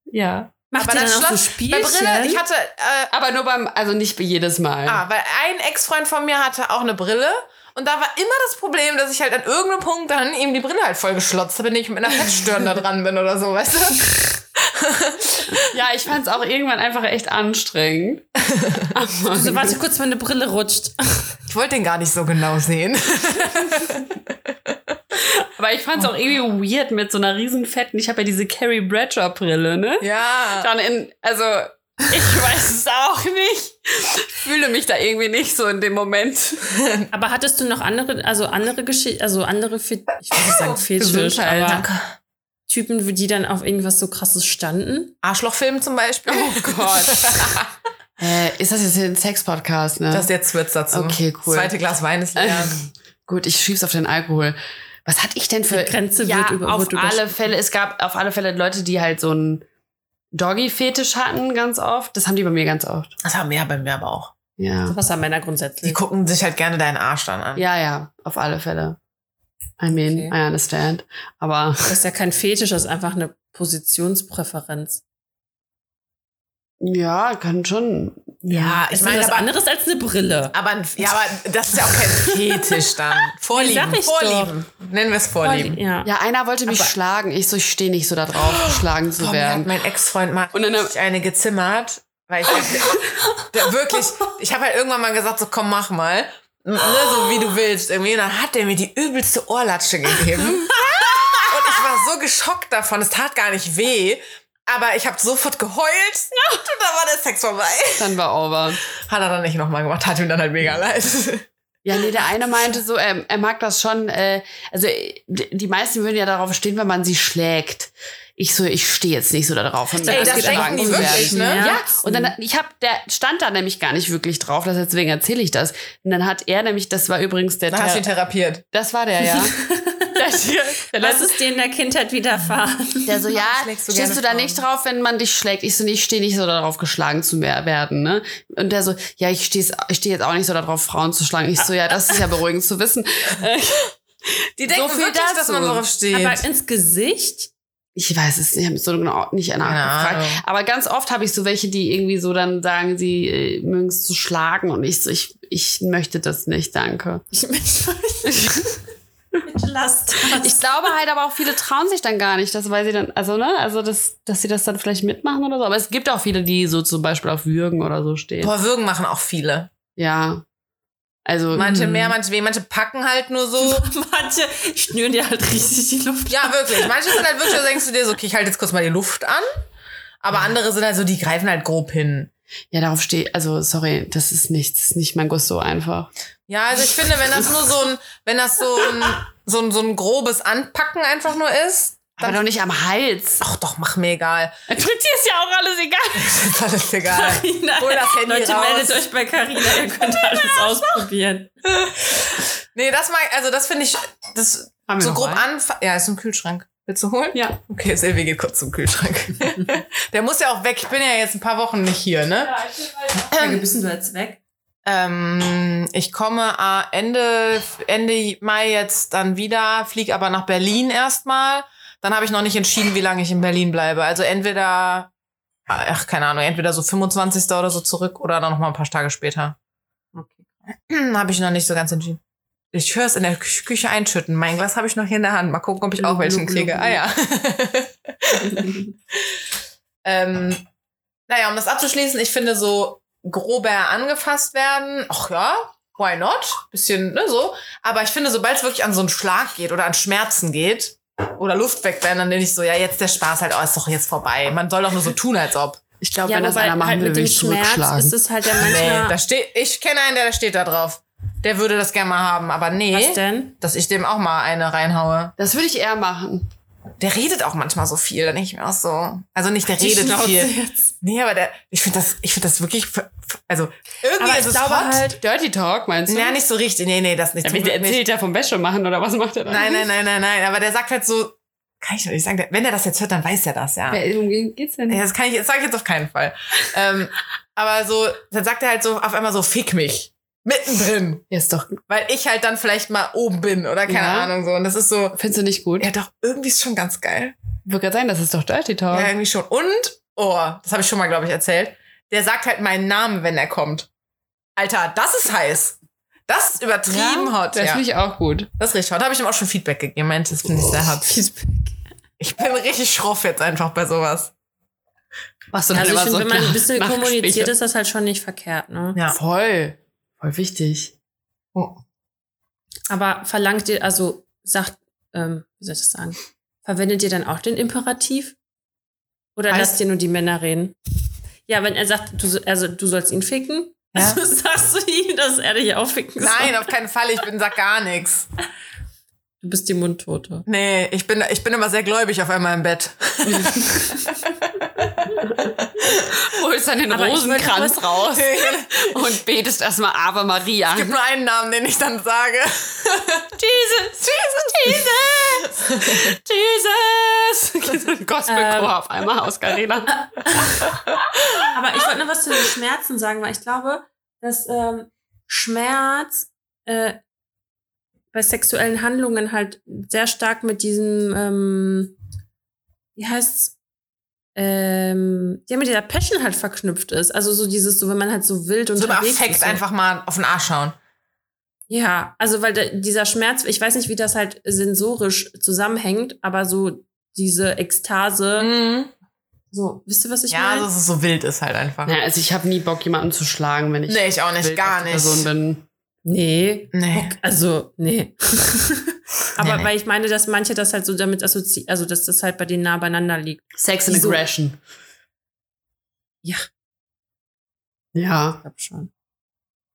Ja. Macht Aber dann dann auch so schloss, bei Spielchen? Brille, ich hatte, äh, Aber nur beim, also nicht jedes Mal. Ah, weil ein Ex-Freund von mir hatte auch eine Brille. Und da war immer das Problem, dass ich halt an irgendeinem Punkt dann ihm die Brille halt voll geschlotzt habe, wenn ich mit einer Fettstirn da dran bin oder so, weißt du? Ja, ich fand es auch irgendwann einfach echt anstrengend. Aber so, warte kurz, meine Brille rutscht. Ich wollte den gar nicht so genau sehen. Aber ich fand es auch irgendwie weird mit so einer riesen fetten, ich habe ja diese Carrie Bradshaw Brille, ne? Ja. Dann in, also ich weiß es auch nicht. Ich fühle mich da irgendwie nicht so in dem Moment. Aber hattest du noch andere, also andere Geschichten, also andere, Fe ich will nicht sagen Fetisch, aber Danke. Typen, die dann auf irgendwas so krasses standen? Arschlochfilm zum Beispiel. Oh Gott. äh, ist das jetzt hier ein Sex-Podcast, ne? Das jetzt wird's dazu. Okay, cool. Zweite Glas Wein ist leer. Gut, ich schieb's auf den Alkohol. Was hatte ich denn für Die Grenze ja, wird über- auf wird alle. Fälle, es gab auf alle Fälle Leute, die halt so einen Doggy-Fetisch hatten, ganz oft. Das haben die bei mir ganz oft. Das haben wir ja bei mir aber auch. Ja. Was haben Männer Die grundsätzlich? gucken sich halt gerne deinen Arsch dann an. Ja, ja, auf alle Fälle. I mean, Okay. I understand. Aber Das ist ja kein Fetisch, das ist einfach eine Positionspräferenz. ja, kann schon. Ja, ich ist meine, was aber, anderes als eine Brille. aber, ja, aber das ist ja auch kein Fetisch dann. Vorlieben, ich Vorlieben. Nennen wir es Vorlieben. Ja. Ja, einer wollte mich Aber- schlagen. Ich so, ich stehe nicht so da drauf, geschlagen zu Boah, werden. mein Ex-Freund mal Und dann- richtig eine gezimmert, weil ich halt, der, wirklich, ich habe halt irgendwann mal gesagt, so komm, mach mal. Ne, so wie du willst irgendwie. Und dann hat der mir die übelste Ohrlatsche gegeben. Und ich war so geschockt davon, es tat gar nicht weh. Aber ich habe sofort geheult und dann war der Sex vorbei. Dann war over. Hat er dann nicht nochmal gemacht, hat ihm dann halt mega leid. Ja, nee, der eine meinte so, er, er mag das schon, äh, also die meisten würden ja darauf stehen, wenn man sie schlägt. Ich so, ich stehe jetzt nicht so darauf. Und Ey, das das geht denken die wirklich, ne? Ja, und dann, ich hab, der stand da nämlich gar nicht wirklich drauf, deswegen erzähle ich das. Und dann hat er nämlich, das war übrigens der, Dann hast du ihn Thera- therapiert. das war der, ja. Was ist dir in der Kindheit widerfahren? der so, ja, du stehst du da nicht drauf, wenn man dich schlägt? Ich so, ich stehe nicht so darauf, geschlagen zu werden, ne? Und der so, ja, ich stehe ich steh jetzt auch nicht so darauf, Frauen zu schlagen. Ich so, ja, das ist ja beruhigend zu wissen. Die denken viel wirklich, dass man darauf steht. Aber ins Gesicht? Ich weiß es nicht, ich habe mich so genau nicht nachgefragt. Ahnung. Aber ganz oft habe ich so welche, die irgendwie so dann sagen, sie äh, mögen es zu schlagen und ich so, ich, ich möchte das nicht, danke. Ich Bitte lass das. Ich glaube halt aber auch viele trauen sich dann gar nicht, das weil sie dann, also ne, also das, dass sie das dann vielleicht mitmachen oder so. Aber es gibt auch viele, die so zum Beispiel auf Würgen oder so stehen. Boah, Würgen machen auch viele. Ja. Also Manche mhm. mehr, manche weniger, manche packen halt nur so. Manche schnüren dir halt richtig die Luft. Ja, wirklich. Manche sind halt wirklich, da denkst du dir so, okay, ich halte jetzt kurz mal die Luft an. Aber andere sind halt so, die greifen halt grob hin. Ja, darauf stehe also sorry, das ist nichts, das ist nicht mein Gusto einfach. Ja, also ich finde, wenn das nur so ein, wenn das so ein, so ein, so ein grobes Anpacken einfach nur ist, Aber dann, doch nicht am Hals. ach doch, mach mir egal. Tut dir ist ja auch alles egal. ist alles egal. Carina, Hol das Handy Leute, raus. meldet euch bei Carina, ihr könnt alles ausprobieren. Nee, das mag, also das finde ich, das Haben so grob anfangen. Ja, ist im Kühlschrank. Willst du holen? Ja. Okay, Silvi geht kurz zum Kühlschrank. Der muss ja auch weg. Ich bin ja jetzt ein paar Wochen nicht hier, ne? Wie bist du jetzt weg? Ähm, ich komme äh, Ende, Ende Mai jetzt dann wieder, fliege aber nach Berlin erstmal. Dann habe ich noch nicht entschieden, wie lange ich in Berlin bleibe. Also entweder, ach, keine Ahnung, entweder so 25. oder so zurück oder dann noch mal ein paar Tage später. Okay. habe ich noch nicht so ganz entschieden. Ich höre es in der Kü Küche einschütten. Mein Glas habe ich noch hier in der Hand. Mal gucken, ob ich auch welchen kriege. Ah ja. ähm, naja, um das abzuschließen, ich finde so grober angefasst werden, ach ja, why not? Bisschen, ne, so. Aber ich finde, sobald es wirklich an so einen Schlag geht oder an Schmerzen geht oder Luft wegwerden, dann bin ich so, ja, jetzt der Spaß halt, oh, ist doch jetzt vorbei. Man soll doch nur so tun, als ob. Ich glaube, Ja, wenn das einer machen halt will, mit will dem ich Schmerz zurückschlagen. ist es halt ja Nee, manchmal. da steht, ich kenne einen, der da steht da drauf. Der würde das gerne mal haben, aber nee, was denn? dass ich dem auch mal eine reinhaue. das würde ich eher machen. Der redet auch manchmal so viel, dann denke ich mir auch so. Also nicht der Die redet Schnauze viel. jetzt. Nee, aber der, ich finde das, ich finde das wirklich, also irgendwie Aber ist es glaube hot. halt, Dirty Talk, meinst du? Ja, nicht so richtig. Nee, nee, das nicht. Ja, der erzählt ja vom Wäsche machen oder was macht er dann? Nein, nein, nein, nein, nein. Aber der sagt halt so, kann ich doch nicht sagen. Wenn er das jetzt hört, dann weiß er das, ja. Wer, worum geht's denn? Ja, das kann ich, das sage ich jetzt auf keinen Fall. ähm, aber so, dann sagt er halt so auf einmal so, fick mich. Mittendrin. Ja, ist doch, Weil ich halt dann vielleicht mal oben bin oder keine Ja. Ahnung so. Und das ist so, findest du nicht gut? ja doch, irgendwie ist schon ganz geil. Würde gerade sagen, das ist doch Dirty Talk. Ja, irgendwie schon. Und, oh, das habe ich schon mal, glaube ich, erzählt. Der sagt halt meinen Namen, wenn er kommt. Alter, das ist heiß. Das ist übertrieben hot. Das Ja. finde ich auch gut. Das ist richtig hot. Da habe ich ihm auch schon Feedback gegeben. Meint, das finde ich sehr hot. Ich bin richtig schroff jetzt einfach bei sowas. Machst du also ich finde, wenn man ein bisschen kommuniziert, ist das halt schon nicht verkehrt, ne? Ja. Voll. Voll wichtig. Aber verlangt ihr, also sagt, ähm, wie soll ich das sagen? Verwendet ihr dann auch den Imperativ? Oder Heißt- lasst ihr nur die Männer reden? Ja, wenn er sagt, du, so- also, du sollst ihn ficken, Ja. also sagst du ihm, dass er dich auch ficken soll. Nein, auf keinen Fall. Ich bin sag gar nichts. Du bist die Mundtote. Nee, ich bin, ich bin immer sehr gläubig auf einmal im Bett. Holst dann den Aber Rosenkranz raus und betest erstmal Ave Maria. Es gibt nur einen Namen, den ich dann sage. Jesus, Jesus, Jesus, Jesus. So ein Gospelchor Ähm. auf einmal aus Carina. Aber ich wollte noch was zu den Schmerzen sagen, weil ich glaube, dass ähm, Schmerz äh, bei sexuellen Handlungen halt sehr stark mit diesem, ähm, wie heißt's, ähm, ja, mit dieser Passion halt verknüpft ist. Also so dieses, so wenn man halt so wild So ein unterwegs Affekt ist. So. einfach mal auf den Arsch schauen. Ja, also weil der, dieser Schmerz, ich weiß nicht, wie das halt sensorisch zusammenhängt, aber so diese Ekstase, Mhm. so, wisst ihr, was ich Ja, meine? dass es so wild ist halt einfach. Ja, also ich habe nie Bock, jemanden zu schlagen, wenn ich Nee, ich auch nicht, wild gar nicht. Person bin. Nee. Nee. Also, nee. Aber Nee, nee. weil ich meine, dass manche das halt so damit assoziieren, also dass das halt bei denen nah beieinander liegt. Sex and Wieso? Aggression. Ja. Ja. Ich glaube schon.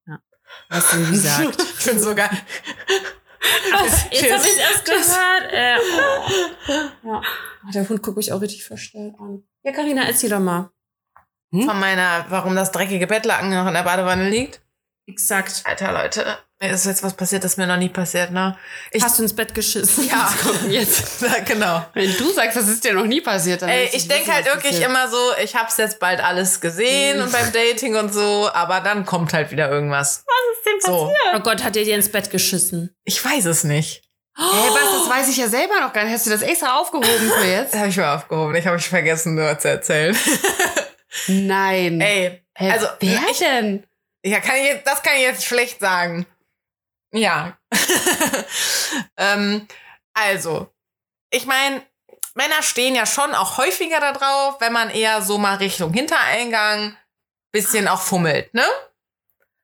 Ja. Hast du gesagt. Ich bin sogar. Jetzt habe ich erst gehört. Äh, oh. ja. Oh, der Hund guckt mich auch richtig verstellt an. Ja, Karina, erzähl doch mal. Von meiner, warum das dreckige Bettlaken noch in der Badewanne liegt. Exakt. Alter, Leute. Mir ist jetzt was passiert, das mir noch nie passiert, ne? Ich, Hast du ins Bett geschissen? ja, Jetzt. Ja, genau. Wenn du sagst, das ist dir noch nie passiert, dann Ey, du ich denke halt wirklich passiert. immer so, ich hab's jetzt bald alles gesehen und beim Dating und so, aber dann kommt halt wieder irgendwas. Was ist denn So, Oh Gott, hat er dir ins Bett geschissen? ich weiß es nicht. Hä, was? Das weiß ich ja selber noch gar nicht. Hast du das extra aufgehoben für jetzt? Das habe ich mal aufgehoben. Ich habe mich vergessen, nur zu erzählen. Nein. Ey, also wer ich, denn? Ja, kann ich jetzt, das kann ich jetzt schlecht sagen. Ja. ähm, also, ich meine, Männer stehen ja schon auch häufiger da drauf, wenn man eher so mal Richtung Hintereingang bisschen auch fummelt, ne?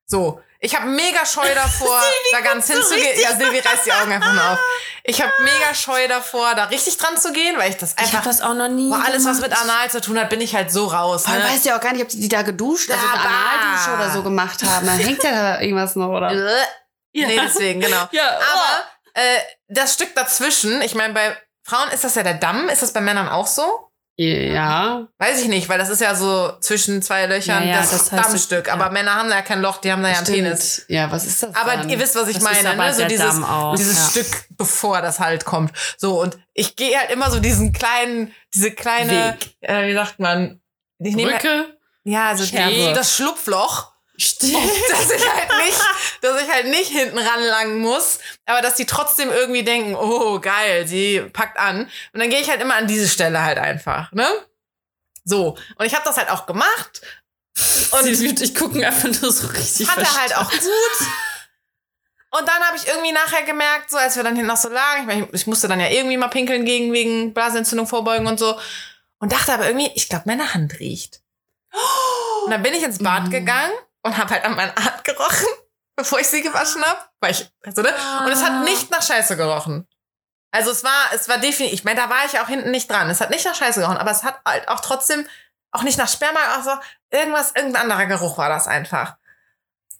So. Ich habe mega Scheu davor, da ganz hinzugehen. Ja, Silvi reißt die Augen einfach nur auf. Ich habe mega Scheu davor, da richtig dran zu gehen, weil ich das Ich habe einfach. das auch noch nie. Boah, alles, was mit. Anal zu tun hat, bin ich halt so raus. Man Ne? weiß ja auch gar nicht, ob die da geduscht, also eine Aber- Analdusche oder so gemacht haben. Dann hängt ja da irgendwas noch, oder? Ja. Nee, deswegen, genau. Ja, Aber äh, das Stück dazwischen, ich meine, bei Frauen ist das ja der Damm, ist das bei Männern auch so? Ja. Weiß ich nicht, weil das ist ja so zwischen zwei Löchern Ja, ja, das, das heißt, Dammstück. ja. Aber Männer haben da ja kein Loch, die haben da ja einen Penis. Ja, was ist das? Aber dann? ihr wisst, was ich Das ist meine, aber ne? So dieses, dieses ja. Stück, bevor das halt kommt. So, und ich gehe halt immer so diesen kleinen, diese kleine, äh, wie sagt man, ich nehme Brücke? ja, also die, das Schlupfloch. Stimmt. dass ich halt nicht, dass ich halt nicht hinten ranlangen muss, aber dass die trotzdem irgendwie denken, oh geil, sie packt an. Und dann gehe ich halt immer an diese Stelle halt einfach, ne? So. Und ich habe das halt auch gemacht. Und Und ich gucken einfach nur so richtig hatte halt verstanden. auch gut. Und dann habe ich irgendwie nachher gemerkt, so als wir dann hinten noch so lagen, ich, mein, ich musste dann ja irgendwie mal pinkeln gegen wegen Blasenentzündung vorbeugen und so. Und dachte aber irgendwie, ich glaube, meine Hand riecht. Und dann bin ich ins Bad Mhm. gegangen und habe halt an meiner Hand gerochen, bevor ich sie gewaschen habe. Weil ich, also, ne? Und es hat nicht nach Scheiße gerochen. Also es war, es war definitiv, ich meine, da war ich auch hinten nicht dran. Es hat nicht nach Scheiße gerochen, aber es hat halt auch trotzdem, auch nicht nach Sperma, auch so, irgendwas, irgendein anderer Geruch war das einfach.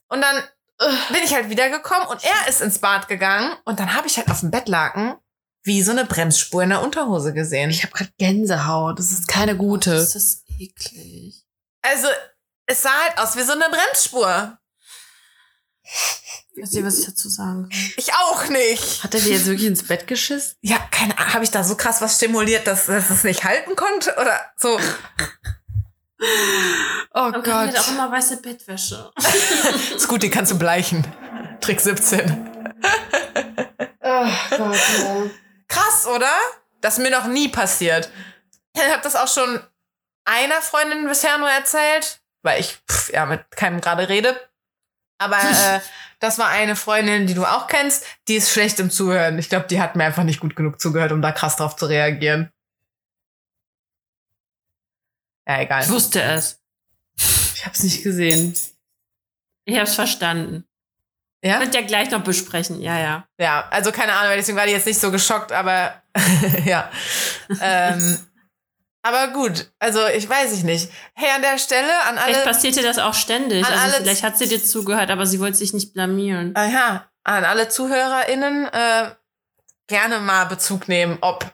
Und dann bin ich halt wiedergekommen und er ist ins Bad gegangen und dann habe ich halt auf dem Bettlaken wie so eine Bremsspur in der Unterhose gesehen. Ich habe gerade Gänsehaut. Das ist keine Das gute. ist eklig. Also, es sah halt aus wie so eine Bremsspur. Ich weiß nicht, was ich dazu sagen kann. Ich auch nicht. Hat er dir jetzt wirklich ins Bett geschissen? Ja, keine Ahnung, habe ich da so krass was stimuliert, dass, dass es nicht halten konnte? Oder so. Oh Aber Karina hat auch immer weiße Bettwäsche. Ist gut, die kannst du bleichen. Trick 17. Oh Gott, ja. Krass, oder? Das ist mir noch nie passiert. Ich habe das auch schon einer Freundin bisher nur erzählt, weil ich pff, ja mit keinem gerade rede. Aber äh, das war eine Freundin, die du auch kennst, die ist schlecht im Zuhören. Ich glaube, die hat mir einfach nicht gut genug zugehört, um da krass drauf zu reagieren. Ja, egal. Ich wusste es. Ich hab's nicht gesehen. Ich hab's verstanden. Ja? Könnt ihr gleich noch besprechen. Ja, ja. Ja, also keine Ahnung, deswegen war die jetzt nicht so geschockt, aber ja. ähm, aber gut, also ich weiß ich nicht. Hey, an der Stelle, an alle. Vielleicht passiert dir das auch ständig. Also alle- vielleicht hat sie dir zugehört, aber sie wollte sich nicht blamieren. Aha, an alle ZuhörerInnen äh, gerne mal Bezug nehmen, ob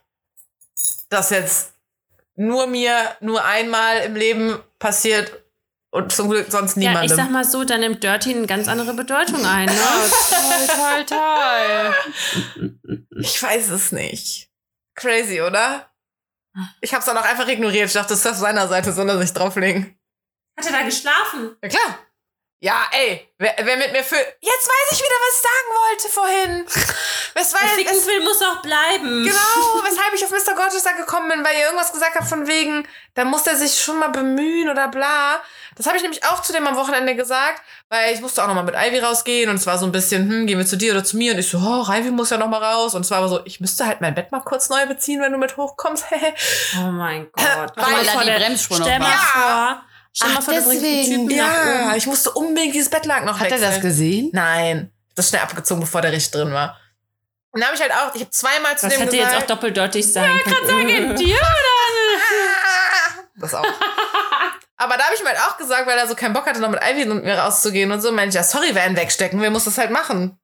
das jetzt nur mir nur einmal im Leben passiert und zum Glück sonst Ja, niemandem. ich sag mal so, dann nimmt Dirty eine ganz andere Bedeutung ein. Ne? toll, toll, toll. Ich weiß es nicht. Crazy, oder? Ich hab's dann auch einfach ignoriert. Ich dachte, das ist auf seiner Seite, soll er sich drauflegen. Hat er da geschlafen? Ja, klar. Ja, ey, wer, wer mit mir für. Jetzt weiß ich wieder, was ich sagen wollte vorhin. Weshalb, es, will, muss auch bleiben. genau, weshalb ich auf Mr. Gorgeous gekommen bin, weil ihr irgendwas gesagt habt von wegen, da muss der sich schon mal bemühen oder bla. Das habe ich nämlich auch zu dem am Wochenende gesagt, weil ich musste auch noch mal mit Ivy rausgehen und es war so ein bisschen, hm, gehen wir zu dir oder zu mir? Und ich so, oh, Ivy muss ja noch mal raus. Und es war aber so, ich müsste halt mein Bett mal kurz neu beziehen, wenn du mit hochkommst. Oh mein Gott. Weil die vor, der- Bremsspur noch mal war. vor, stell mal vor, deswegen. Typen ja, ich musste unbedingt dieses Bettlaken noch Hat er wechseln. das gesehen? Nein, das schnell abgezogen, bevor der richtig drin war. Und da habe ich halt auch, ich habe zweimal zu Das dem hätte gesagt. jetzt auch doppeldeutig sein können. Sagen, dir das auch. Aber da habe ich ihm halt auch gesagt, weil er so keinen Bock hatte, noch mit Ivy und mir rauszugehen und so, meinte ich, ja, sorry, einen wegstecken will, muss das halt machen.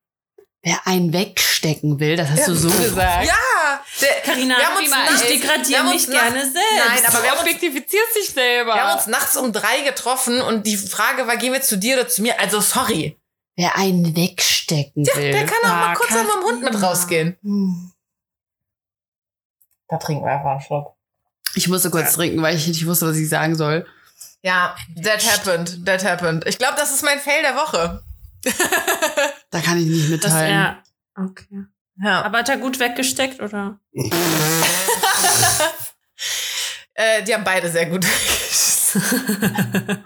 Wer einen wegstecken will, das hast du so gesagt. Ja! Wir haben uns ich nachts- degradiere mich gerne selbst. Nein, aber wir uns objektivizierst dich selber. Wir haben uns nachts um drei getroffen und die Frage war, gehen wir zu dir oder zu mir? Also sorry. Wer einen wegstecken will. Der kann auch mal Ah, kurz mit dem Hund mit rausgehen. Hm. Da trinken wir einfach einen Schluck. Ich musste kurz trinken, weil ich nicht wusste, was ich sagen soll. Ja, that happened. That happened. Ich glaube, das ist mein Fail der Woche. Da kann ich nicht Das mitteilen. er, okay. Ja. Aber hat er gut weggesteckt, oder? Äh, die haben beide sehr gut.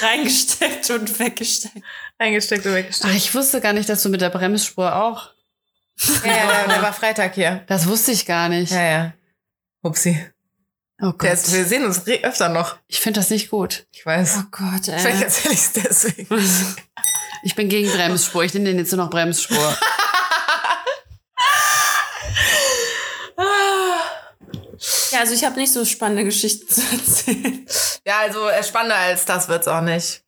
Reingesteckt und weggesteckt. Eingesteckt und Ach, weggesteckt. ich wusste gar nicht, dass du mit der Bremsspur auch. Ja, ja, der, der war Freitag hier. Das wusste ich gar nicht. Ja, ja. Upsi. Oh Gott. wir sehen uns öfter noch. Ich finde das nicht gut. Ich weiß. Oh Gott, Vielleicht ey. erzähle ich es deswegen. Ich bin gegen Bremsspur. Ich nenne den jetzt nur noch Bremsspur. Ja, also ich habe nicht so spannende Geschichten zu erzählen. Ja, also äh, spannender als das wird's auch nicht.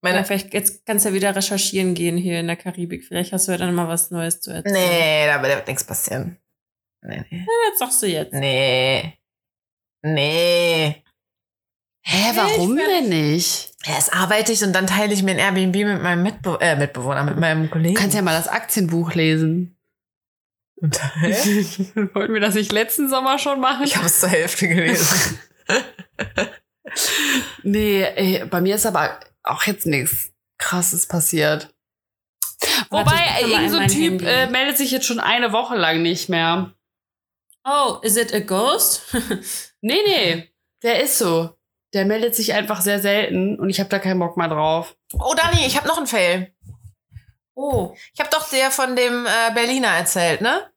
Meine, Ja, vielleicht jetzt kannst du ja wieder recherchieren gehen hier in der Karibik. Vielleicht hast du ja dann mal was Neues zu erzählen. nee, da wird nichts passieren. Nee, nee. Ja, das sagst du jetzt. Nee. Nee. Hä, warum denn nicht? Erst arbeite ich und dann teile ich mir ein Airbnb mit meinem Mitbe äh, Mitbewohner, mit meinem Kollegen. Du kannst ja mal das Aktienbuch lesen. Wollten wir das nicht letzten Sommer schon machen? Ich habe es zur Hälfte gelesen. Nee, ey, bei mir ist aber auch jetzt nichts krasses passiert. Warte, Wobei, ich gucke mal irgend in so ein Typ äh, meldet sich jetzt schon eine Woche lang nicht mehr. Oh, is it a ghost? Nee, nee, der ist so. Der meldet sich einfach sehr selten und ich habe da keinen Bock mehr drauf. oh, Dani, ich habe noch einen Fail. oh. Ich habe doch dir von dem äh, Berliner erzählt, ne?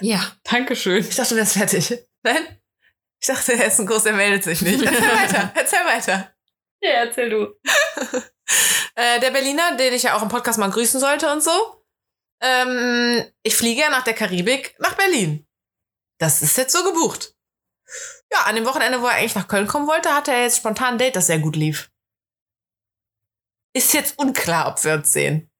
Ja. Dankeschön. Ich dachte, du wärst fertig. Nein? Ich dachte, er ist ein Groß, der meldet sich nicht. Erzähl weiter, erzähl weiter. Ja, erzähl du. Äh, der Berliner, den ich ja auch im Podcast mal grüßen sollte und so. Ähm, ich fliege ja nach der Karibik nach Berlin. Das ist jetzt so gebucht. Ja, an dem Wochenende, wo er eigentlich nach Köln kommen wollte, hatte er jetzt spontan ein Date, das sehr gut lief. Ist jetzt unklar, ob wir uns sehen.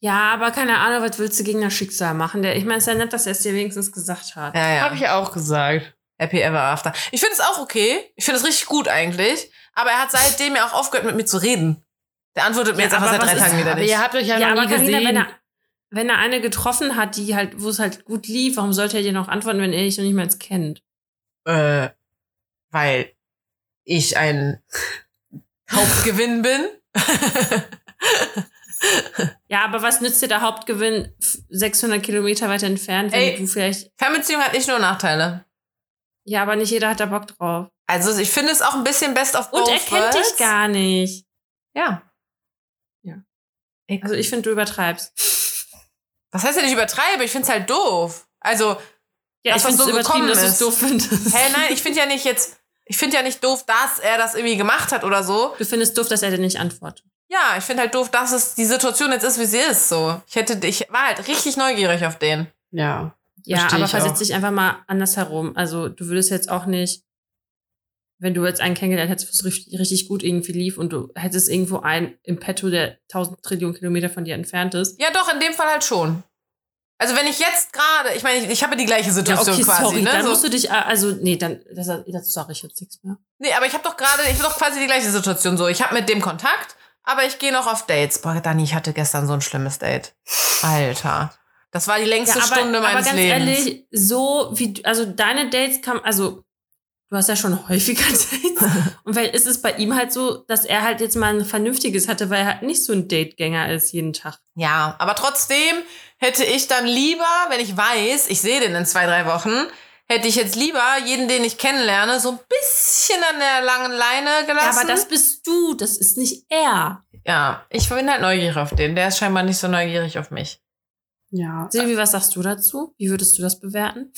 Ja, aber keine Ahnung, was willst du gegen das Schicksal machen? Der, ich meine, es ist ja nett, dass er es dir wenigstens gesagt hat. Ja, ja. Habe ich auch gesagt. Happy Ever After. Ich finde es auch okay. Ich finde es richtig gut eigentlich. Aber er hat seitdem ja auch aufgehört, mit mir zu reden. Der antwortet mir Ja, jetzt einfach aber seit drei Tagen wieder Aber nicht. ihr habt euch ja, Ja, noch aber nie Carina, gesehen. wenn er, wenn er eine getroffen hat, die halt, wo es halt gut lief, warum sollte er dir noch antworten, wenn er dich noch nicht mal jetzt kennt? Äh, weil ich ein Hauptgewinn bin. Ja, aber was nützt dir der Hauptgewinn f- 600 Kilometer weiter entfernt, wenn Ey. du vielleicht. Fernbeziehung hat nicht nur Nachteile. Ja, aber nicht jeder hat da Bock drauf. Also ich finde es auch ein bisschen best of both Und er kennt worlds. dich gar nicht. Ja. Ja. Also ich finde, du übertreibst. was heißt denn, ich übertreibe? Ich finde es halt doof. Also, Ja, Das, ich es so übertrieben, gekommen dass du es ist. doof findest. hä, nein, ich finde ja nicht jetzt, ich finde ja nicht doof, dass er das irgendwie gemacht hat oder so. Du findest doof, dass er dir nicht antwortet. Ja, ich finde halt doof, dass es die Situation jetzt ist, wie sie ist. So, ich hätte, ich war halt richtig neugierig auf den. ja. Ja, aber versetz dich einfach mal andersherum. Also du würdest jetzt auch nicht, wenn du jetzt einen kennengelernt hättest, was richtig, richtig gut irgendwie lief und du hättest irgendwo einen im Petto, der 1000 Trillionen Kilometer von dir entfernt ist. Ja, doch, in dem Fall halt schon. Also wenn ich jetzt gerade, ich meine, ich, ich habe ja die gleiche Ja, Situation okay, quasi, sorry, ne? dann So, musst du dich, äh, also nee, dann, das, das sage ich jetzt nichts mehr. nee, aber ich habe doch gerade, ich habe doch quasi die gleiche Situation so. Ich habe mit dem Kontakt, aber ich gehe noch auf Dates. Boah, Dani, ich hatte gestern so ein schlimmes Date. Alter. Das war die längste Stunde meines aber ganz Lebens. ehrlich, so wie, also deine Dates kam, also du hast ja schon häufiger Dates. und weil ist es bei ihm halt so, dass er halt jetzt mal ein vernünftiges hatte, weil er halt nicht so ein Dategänger ist jeden Tag. Ja, aber trotzdem hätte ich dann lieber, wenn ich weiß, ich sehe den in zwei, drei Wochen, hätte ich jetzt lieber jeden, den ich kennenlerne, so ein bisschen an der langen Leine Ja, gelassen. aber das bist du, das ist nicht er. ja, ich bin halt neugierig auf den. Der ist scheinbar nicht so neugierig auf mich. Ja. Silvi, was sagst du dazu? Wie würdest du das bewerten?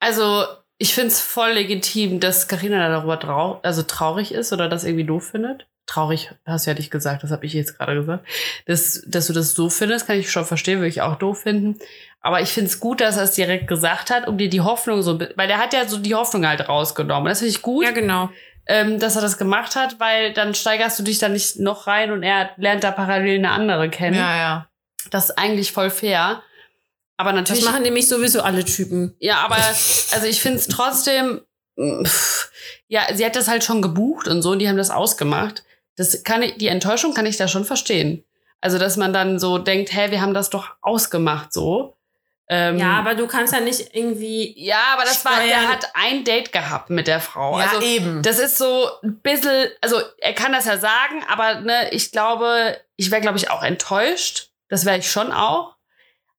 Also, ich finde es voll legitim, dass Karina darüber trau also traurig ist oder das irgendwie doof findet. Traurig, hast du ja nicht gesagt, das habe ich jetzt gerade gesagt. Dass, dass du das so findest, kann ich schon verstehen, würde ich auch doof finden. Aber ich finde es gut, dass er es direkt gesagt hat, um dir die Hoffnung so, weil der hat ja so die Hoffnung halt rausgenommen. Das finde ich gut, Ja, genau. ähm, dass er das gemacht hat, weil dann steigerst du dich da nicht noch rein und er lernt da parallel eine andere kennen. Ja, ja. Das ist eigentlich voll fair. Aber Das natürlich. machen nämlich sowieso alle Typen. Ja, aber also ich finde es trotzdem, pff, ja, sie hat das halt schon gebucht und so und die haben das ausgemacht. Das kann ich, die Enttäuschung kann ich da schon verstehen. Also, dass man dann so denkt, hä, wir haben das doch ausgemacht so. Ähm, Ja, aber du kannst ja nicht irgendwie. ja, aber das war, der Steuern- hat ein Date gehabt mit der Frau. Ja, also, eben. das ist so ein bisschen, also er kann das ja sagen, aber ne, ich glaube, ich wäre, glaube ich, auch enttäuscht. Das wäre ich schon auch.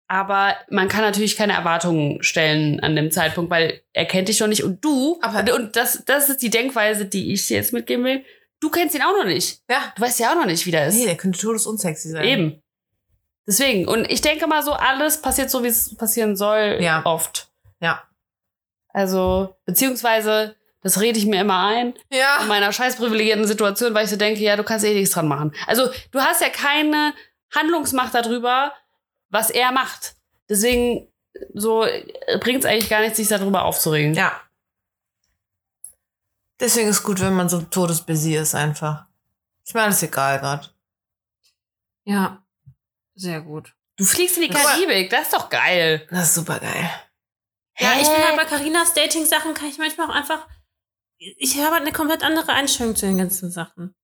Aber man kann natürlich keine Erwartungen stellen an dem Zeitpunkt, weil er kennt dich noch nicht und du, Aber- und das, das ist die Denkweise, die ich dir jetzt mitgeben will, du kennst ihn auch noch nicht. Ja. Du weißt ja auch noch nicht, wie der ist. Nee, der könnte todesunsexy sein. Eben. Deswegen. Und ich denke mal so, alles passiert so, wie es passieren soll, Ja. oft. Ja. Also, beziehungsweise, das rede ich mir immer ein in Ja. meiner scheiß privilegierten Situation, weil ich so denke, ja, du kannst eh nichts dran machen. Also, du hast ja keine Handlungsmacht darüber, was er macht. Deswegen, so bringt es eigentlich gar nichts, sich darüber aufzuregen. Ja. Deswegen ist gut, wenn man so todesbusy ist einfach. Ist mir alles egal gerade. Ja. Sehr gut. Du fliegst in die. Karibik, das ist doch geil. Das ist super geil. Ja, ich bin halt bei Carinas Dating-Sachen kann ich manchmal auch einfach. Ich habe halt eine komplett andere Einstellung zu den ganzen Sachen.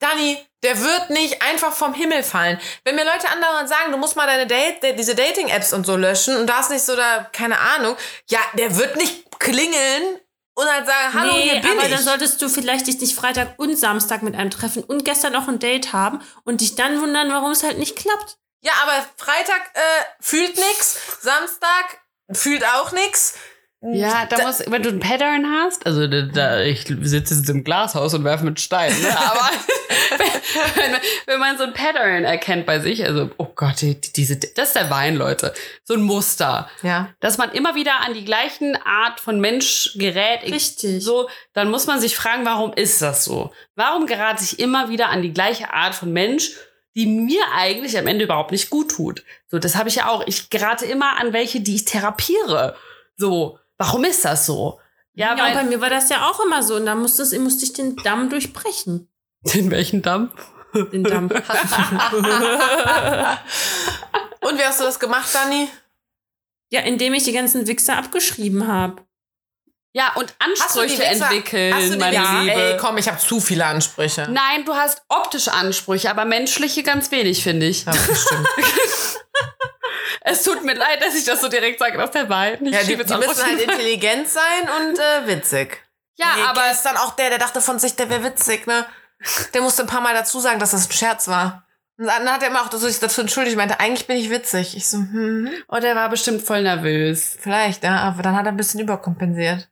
Dani, der wird nicht einfach vom Himmel fallen. Wenn mir Leute andauernd sagen, du musst mal deine Date, diese Dating-Apps und so löschen und da ist nicht so da, keine Ahnung, ja, der wird nicht klingeln und halt sagen, hallo, hier bin aber ich. dann solltest du vielleicht dich nicht Freitag und Samstag mit einem treffen und gestern noch ein Date haben und dich dann wundern, warum es halt nicht klappt. ja, aber Freitag äh, fühlt nix, Samstag fühlt auch nix. Ja, da, muss, wenn du ein Pattern hast, also da, da, ich sitze jetzt im Glashaus und werfe mit Steinen, ne? aber wenn, wenn man so ein Pattern erkennt bei sich, also, oh Gott, die, diese, das ist der Wein, Leute, so ein Muster, Ja. dass man immer wieder an die gleichen Art von Mensch gerät, Richtig. so, dann muss man sich fragen, warum ist das so? Warum gerate ich immer wieder an die gleiche Art von Mensch, die mir eigentlich am Ende überhaupt nicht gut tut? So, das habe ich ja auch. Ich gerate immer an welche, die ich therapiere. So, warum ist das so? Ja, Ja, und bei weil. mir war das ja auch immer so. Und da musste, es- musste ich den Damm durchbrechen. In welchen Damm? Den Damm. Und wie hast du das gemacht, Dani? ja, indem ich die ganzen Wichser abgeschrieben habe. Ja, und Ansprüche Wichser- entwickeln, meine ja, Liebe. ey, komm, ich habe zu viele Ansprüche. Nein, du hast optische Ansprüche, aber menschliche ganz wenig, finde ich. Ja, bestimmt. Es tut mir leid, dass ich das so direkt sage aus der. Ich Ja, die, die müssen halt intelligent sein und äh, witzig. Ja, Nee, aber ist dann auch der, der dachte von sich, der wäre witzig, ne? Der musste ein paar Mal dazu sagen, dass das ein Scherz war. Und dann hat er immer auch so sich dazu entschuldigt, meinte, eigentlich bin ich witzig. Ich so, hm, Oh, der war bestimmt voll nervös. vielleicht, ja, aber dann hat er ein bisschen überkompensiert.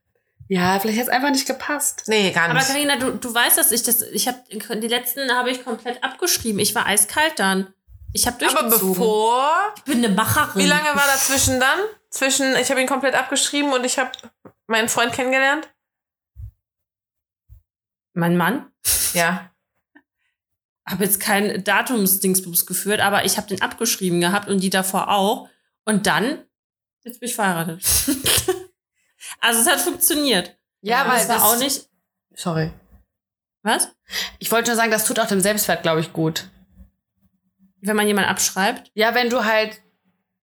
Ja, vielleicht hat es einfach nicht gepasst. Nee, gar Aber nicht. Karina, du, du weißt, dass ich das. Ich habe die letzten habe ich komplett abgeschrieben. Ich war eiskalt dann. Ich habe aber durchgezogen. bevor, ich bin eine Macherin. wie lange war dazwischen dann? Zwischen, ich habe ihn komplett abgeschrieben und ich habe meinen Freund kennengelernt? Mein Mann. Ja. Habe jetzt kein Datumsdingsbums geführt, aber ich habe den abgeschrieben gehabt und die davor auch. Und dann jetzt bin ich verheiratet. also es hat funktioniert. Ja, aber weil es war auch nicht. Sorry. Was? Ich wollte nur sagen, das tut auch dem Selbstwert, glaube ich, gut. Wenn man jemanden abschreibt. Ja, wenn du halt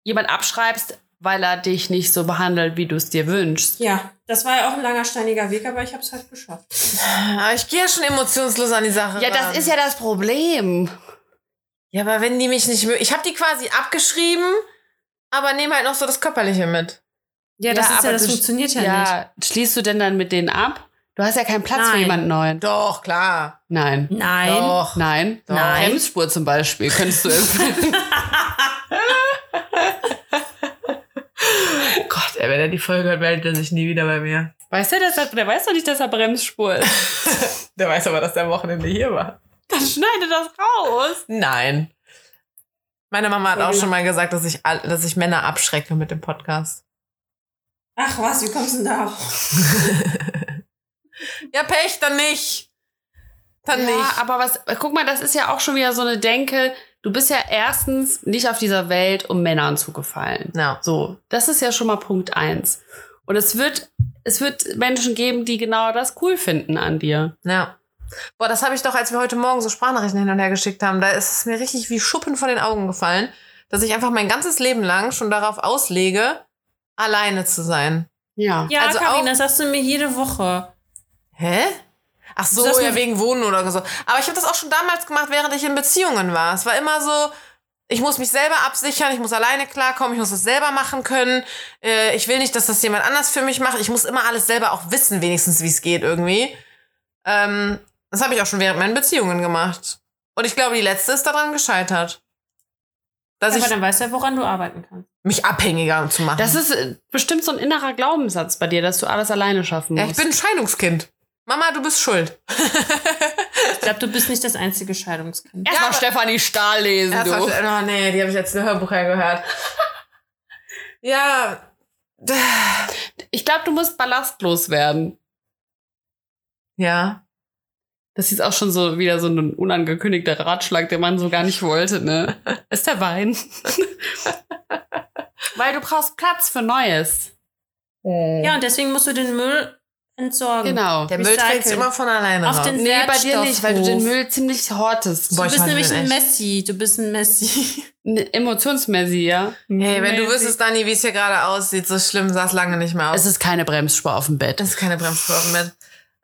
jemand abschreibst, weil er dich nicht so behandelt, wie du es dir wünschst. Ja, das war ja auch ein langer steiniger Weg, aber ich habe es halt geschafft. Aber ich gehe ja schon emotionslos an die Sache. Ja, das ran. ist ja das Problem. Ja, aber wenn die mich nicht mögen. Ich habe die quasi abgeschrieben, aber nehme halt noch so das Körperliche mit. Ja, das ist ja, das funktioniert ja, nicht. Ja, schließt du denn dann mit denen ab? Du hast ja keinen Platz für Nein. jemanden neuen. Doch, klar. Nein. Nein. Doch. Nein. Doch. Nein. Bremsspur zum Beispiel könntest du empfehlen. Gott, ey, wenn er die Folge hört, meldet er sich nie wieder bei mir. weißt du, dass er, der weiß doch nicht, dass er Bremsspur ist. Der weiß aber, dass der am Wochenende hier war. Dann schneide das raus. Nein. Meine Mama hat auch schon mal gesagt, dass ich, dass ich Männer abschrecke mit dem Podcast. Ach was, wie kommst du denn da? Ja, Pech, dann nicht. Dann ja, nicht. aber was, guck mal, das ist ja auch schon wieder so eine Denke. Du bist ja erstens nicht auf dieser Welt, um Männern zu gefallen. Ja. So, das ist ja schon mal Punkt eins. Und es wird, es wird Menschen geben, die genau das cool finden an dir. Ja. Boah, das habe ich doch, als wir heute Morgen so Sprachnachrichten hin und her geschickt haben, da ist es mir richtig wie Schuppen von den Augen gefallen, dass ich einfach mein ganzes Leben lang schon darauf auslege, alleine zu sein. Ja. Ja, Also Karin, auch- das sagst du mir jede Woche. Hä? Ach so, sagst ja, wegen Wohnen oder so. Aber ich habe das auch schon damals gemacht, während ich in Beziehungen war. Es war immer so, ich muss mich selber absichern, ich muss alleine klarkommen, ich muss das selber machen können. Äh, ich will nicht, dass das jemand anders für mich macht. Ich muss immer alles selber auch wissen, wenigstens, wie es geht irgendwie. Ähm, das habe ich auch schon während meinen Beziehungen gemacht. Und ich glaube, die letzte ist daran gescheitert. Dass Ja, aber dann weißt du ja, woran du arbeiten kannst. mich abhängiger zu machen. Das ist äh, bestimmt so ein innerer Glaubenssatz bei dir, dass du alles alleine schaffen ja, musst. ich bin ein Scheidungskind. Mama, du bist schuld. Ich glaube, du bist nicht das einzige Scheidungskind. Erstmal aber- Stefanie Stahl lesen, du. mal- Oh nee, die habe ich jetzt ein Hörbuch hergehört. ja. Ich glaube, du musst ballastlos werden. Ja. Das ist jetzt auch schon so wieder so ein unangekündigter Ratschlag, den man so gar nicht wollte, ne? Ist der Wein. Weil du brauchst Platz für Neues. Ja, und deswegen musst du den Müll entsorgen. Genau. Der Müll trägt immer von alleine Auf raus. den Nee, bei dir nicht, weil du den. Müll ziemlich hortest. Boah, Du bist nämlich ein echt. Messi. Du bist ein Messi. Ne, Emotionsmäßig, ja. Hey, wenn du Messi. wüsstest, Dani, wie es hier gerade aussieht, so schlimm sah es lange nicht mehr aus. Es ist keine Bremsspur auf dem Bett. Es ist keine Bremsspur auf dem Bett.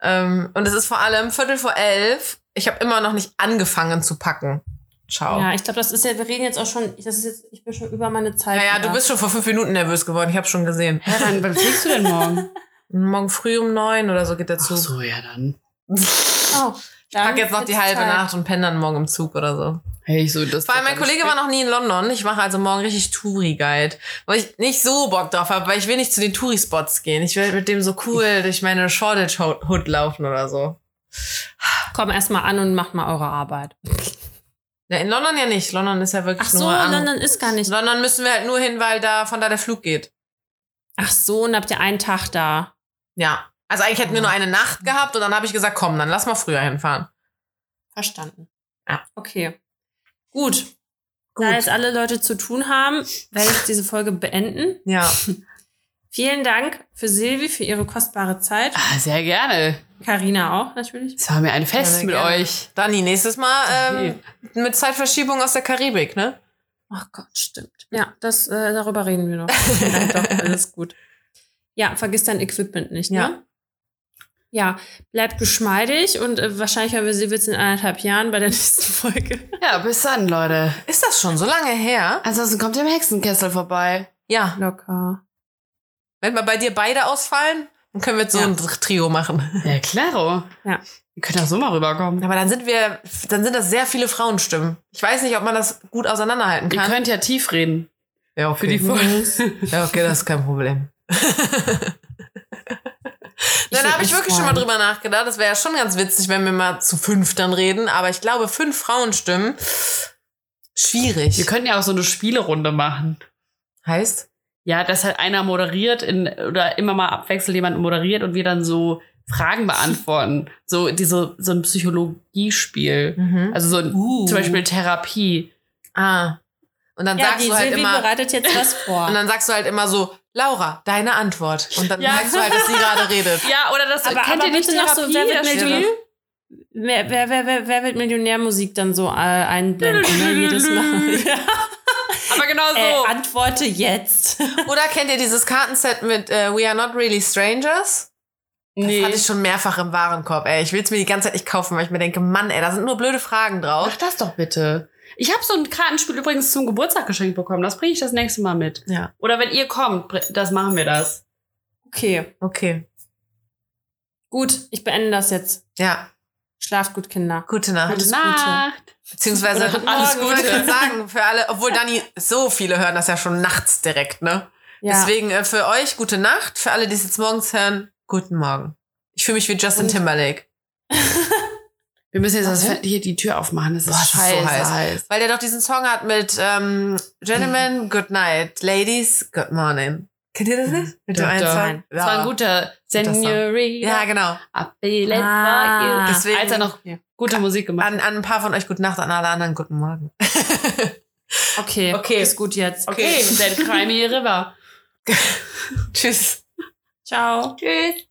Ähm, und es ist vor allem Viertel vor elf. Ich habe immer noch nicht angefangen zu packen. Ciao. Ja, ich glaube, das ist ja, wir reden jetzt auch schon, das ist jetzt, ich bin schon über meine Zeit. Naja, wieder. du bist schon vor fünf Minuten nervös geworden. Ich habe schon gesehen. Hä, wann, wann fliegst du denn morgen? Morgen früh um neun oder so geht der Ach Zug. so, ja dann. Oh, Ich pack jetzt noch die halbe Zeit. Nacht und penne dann morgen im Zug oder so. Hey, ich so, das Vor allem mein Kollege war noch nie in London. Ich mache also morgen richtig Touri-Guide. Weil ich nicht so Bock drauf habe, weil ich will nicht zu den Touri-Spots gehen. Ich will mit dem so cool durch meine Shoreditch-Hood laufen oder so. Komm erst mal an und macht mal eure Arbeit. Ja, in London ja nicht. London ist ja wirklich Ach so, nur an. London ist gar nicht. London müssen wir halt nur hin, weil da von da der Flug geht. Ach so, und habt ihr einen Tag da. Ja. Also eigentlich hätten wir nur eine Nacht gehabt und dann habe ich gesagt, komm, dann lass mal früher hinfahren. Verstanden. Ja. Okay. Gut. Gut. Da jetzt alle Leute zu tun haben, werde ich diese Folge beenden. Ja. Vielen Dank für Silvi, für ihre kostbare Zeit. Ah, sehr gerne. Carina auch natürlich. Es war mir ein Fest sehr mit gerne. euch. Dani, nächstes Mal ähm, mit Zeitverschiebung aus der Karibik, ne? Ach Gott, stimmt. Ja, das, äh, darüber reden wir noch. doch, alles gut. Ja, vergiss dein Equipment nicht, ne? Ja. Ja, bleibt geschmeidig und äh, wahrscheinlich hören wir sie jetzt in anderthalb Jahren bei der nächsten Folge. Ja, bis dann, Leute. Ist das schon so lange her? Ansonsten kommt ihr im Hexenkessel vorbei. Ja. Locker. Wenn wir bei dir beide ausfallen, dann können wir jetzt so Ja. ein Trio machen. Ja, klaro. Ja. Ihr könnt auch so mal rüberkommen. Aber dann sind wir, dann sind das sehr viele Frauenstimmen. Ich weiß nicht, ob man das gut auseinanderhalten Ihr kann. könnt ja tief reden. ja, okay. Für die Folge. Ja, okay, das ist kein Problem. Dann habe ich wirklich schon mal drüber nachgedacht. Das wäre ja schon ganz witzig, wenn wir mal zu fünf dann reden. Aber ich glaube, fünf Frauenstimmen, schwierig. Wir können ja auch so eine Spielerunde machen. heißt? Ja, dass halt einer moderiert in, oder immer mal abwechselnd jemand moderiert und wir dann so Fragen beantworten. so diese, so ein Psychologiespiel. Mhm. Also so ein, Uh. zum Beispiel Therapie. Ah. Und dann Ja, sagst die du halt Silvi immer. bereitet jetzt was vor. Und dann sagst du halt immer so, Laura, deine Antwort. Und dann Ja. merkst du halt, dass sie gerade redet. Ja, oder das aber, kennt aber ihr nicht bitte noch so, wer wird, Millionär, wer, wer, wer, wer, wer wird Millionärmusik dann so äh, einblenden? ne? Jedes Mal. ja. Aber genau so. äh, antworte jetzt. Oder kennt ihr dieses Kartenset mit äh, We Are Not Really Strangers? Das nee. hatte ich schon mehrfach im Warenkorb, ey. Ich will es mir die ganze Zeit nicht kaufen, weil ich mir denke, Mann, ey, da sind nur blöde Fragen drauf. Mach das doch bitte. Ich habe so ein Kartenspiel übrigens zum Geburtstag geschenkt bekommen. Das bringe ich das nächste Mal mit. Ja. Oder wenn ihr kommt, das machen wir das. Okay, Okay. gut, ich beende das jetzt. Ja. Schlaft gut, Kinder. Gute Nacht. Gute Gute Nacht. Beziehungsweise Oder alles. Gute sagen für alle, obwohl Dani so viele hören das ja schon nachts direkt, ne? Ja. Deswegen äh, für euch gute Nacht, für alle, die es jetzt morgens hören, guten Morgen. Ich fühle mich wie Justin Und- Timberlake, Wir müssen jetzt das, hier die Tür aufmachen. Das ist Boah, das ist so scheiße heiß. heiß. weil der doch diesen Song hat mit ähm, Gentlemen, good night, Ladies, good morning. Kennt ihr das nicht? Mit dem einen. Song? Das war ein guter Senorita. Ja, genau. Ah. Deswegen- Als er noch Ja. gute Musik gemacht An, an ein paar von euch gute Nacht, an alle anderen guten Morgen. Okay, Okay. ist gut jetzt. Okay, der Crimey River. Tschüss. Ciao. Tschüss.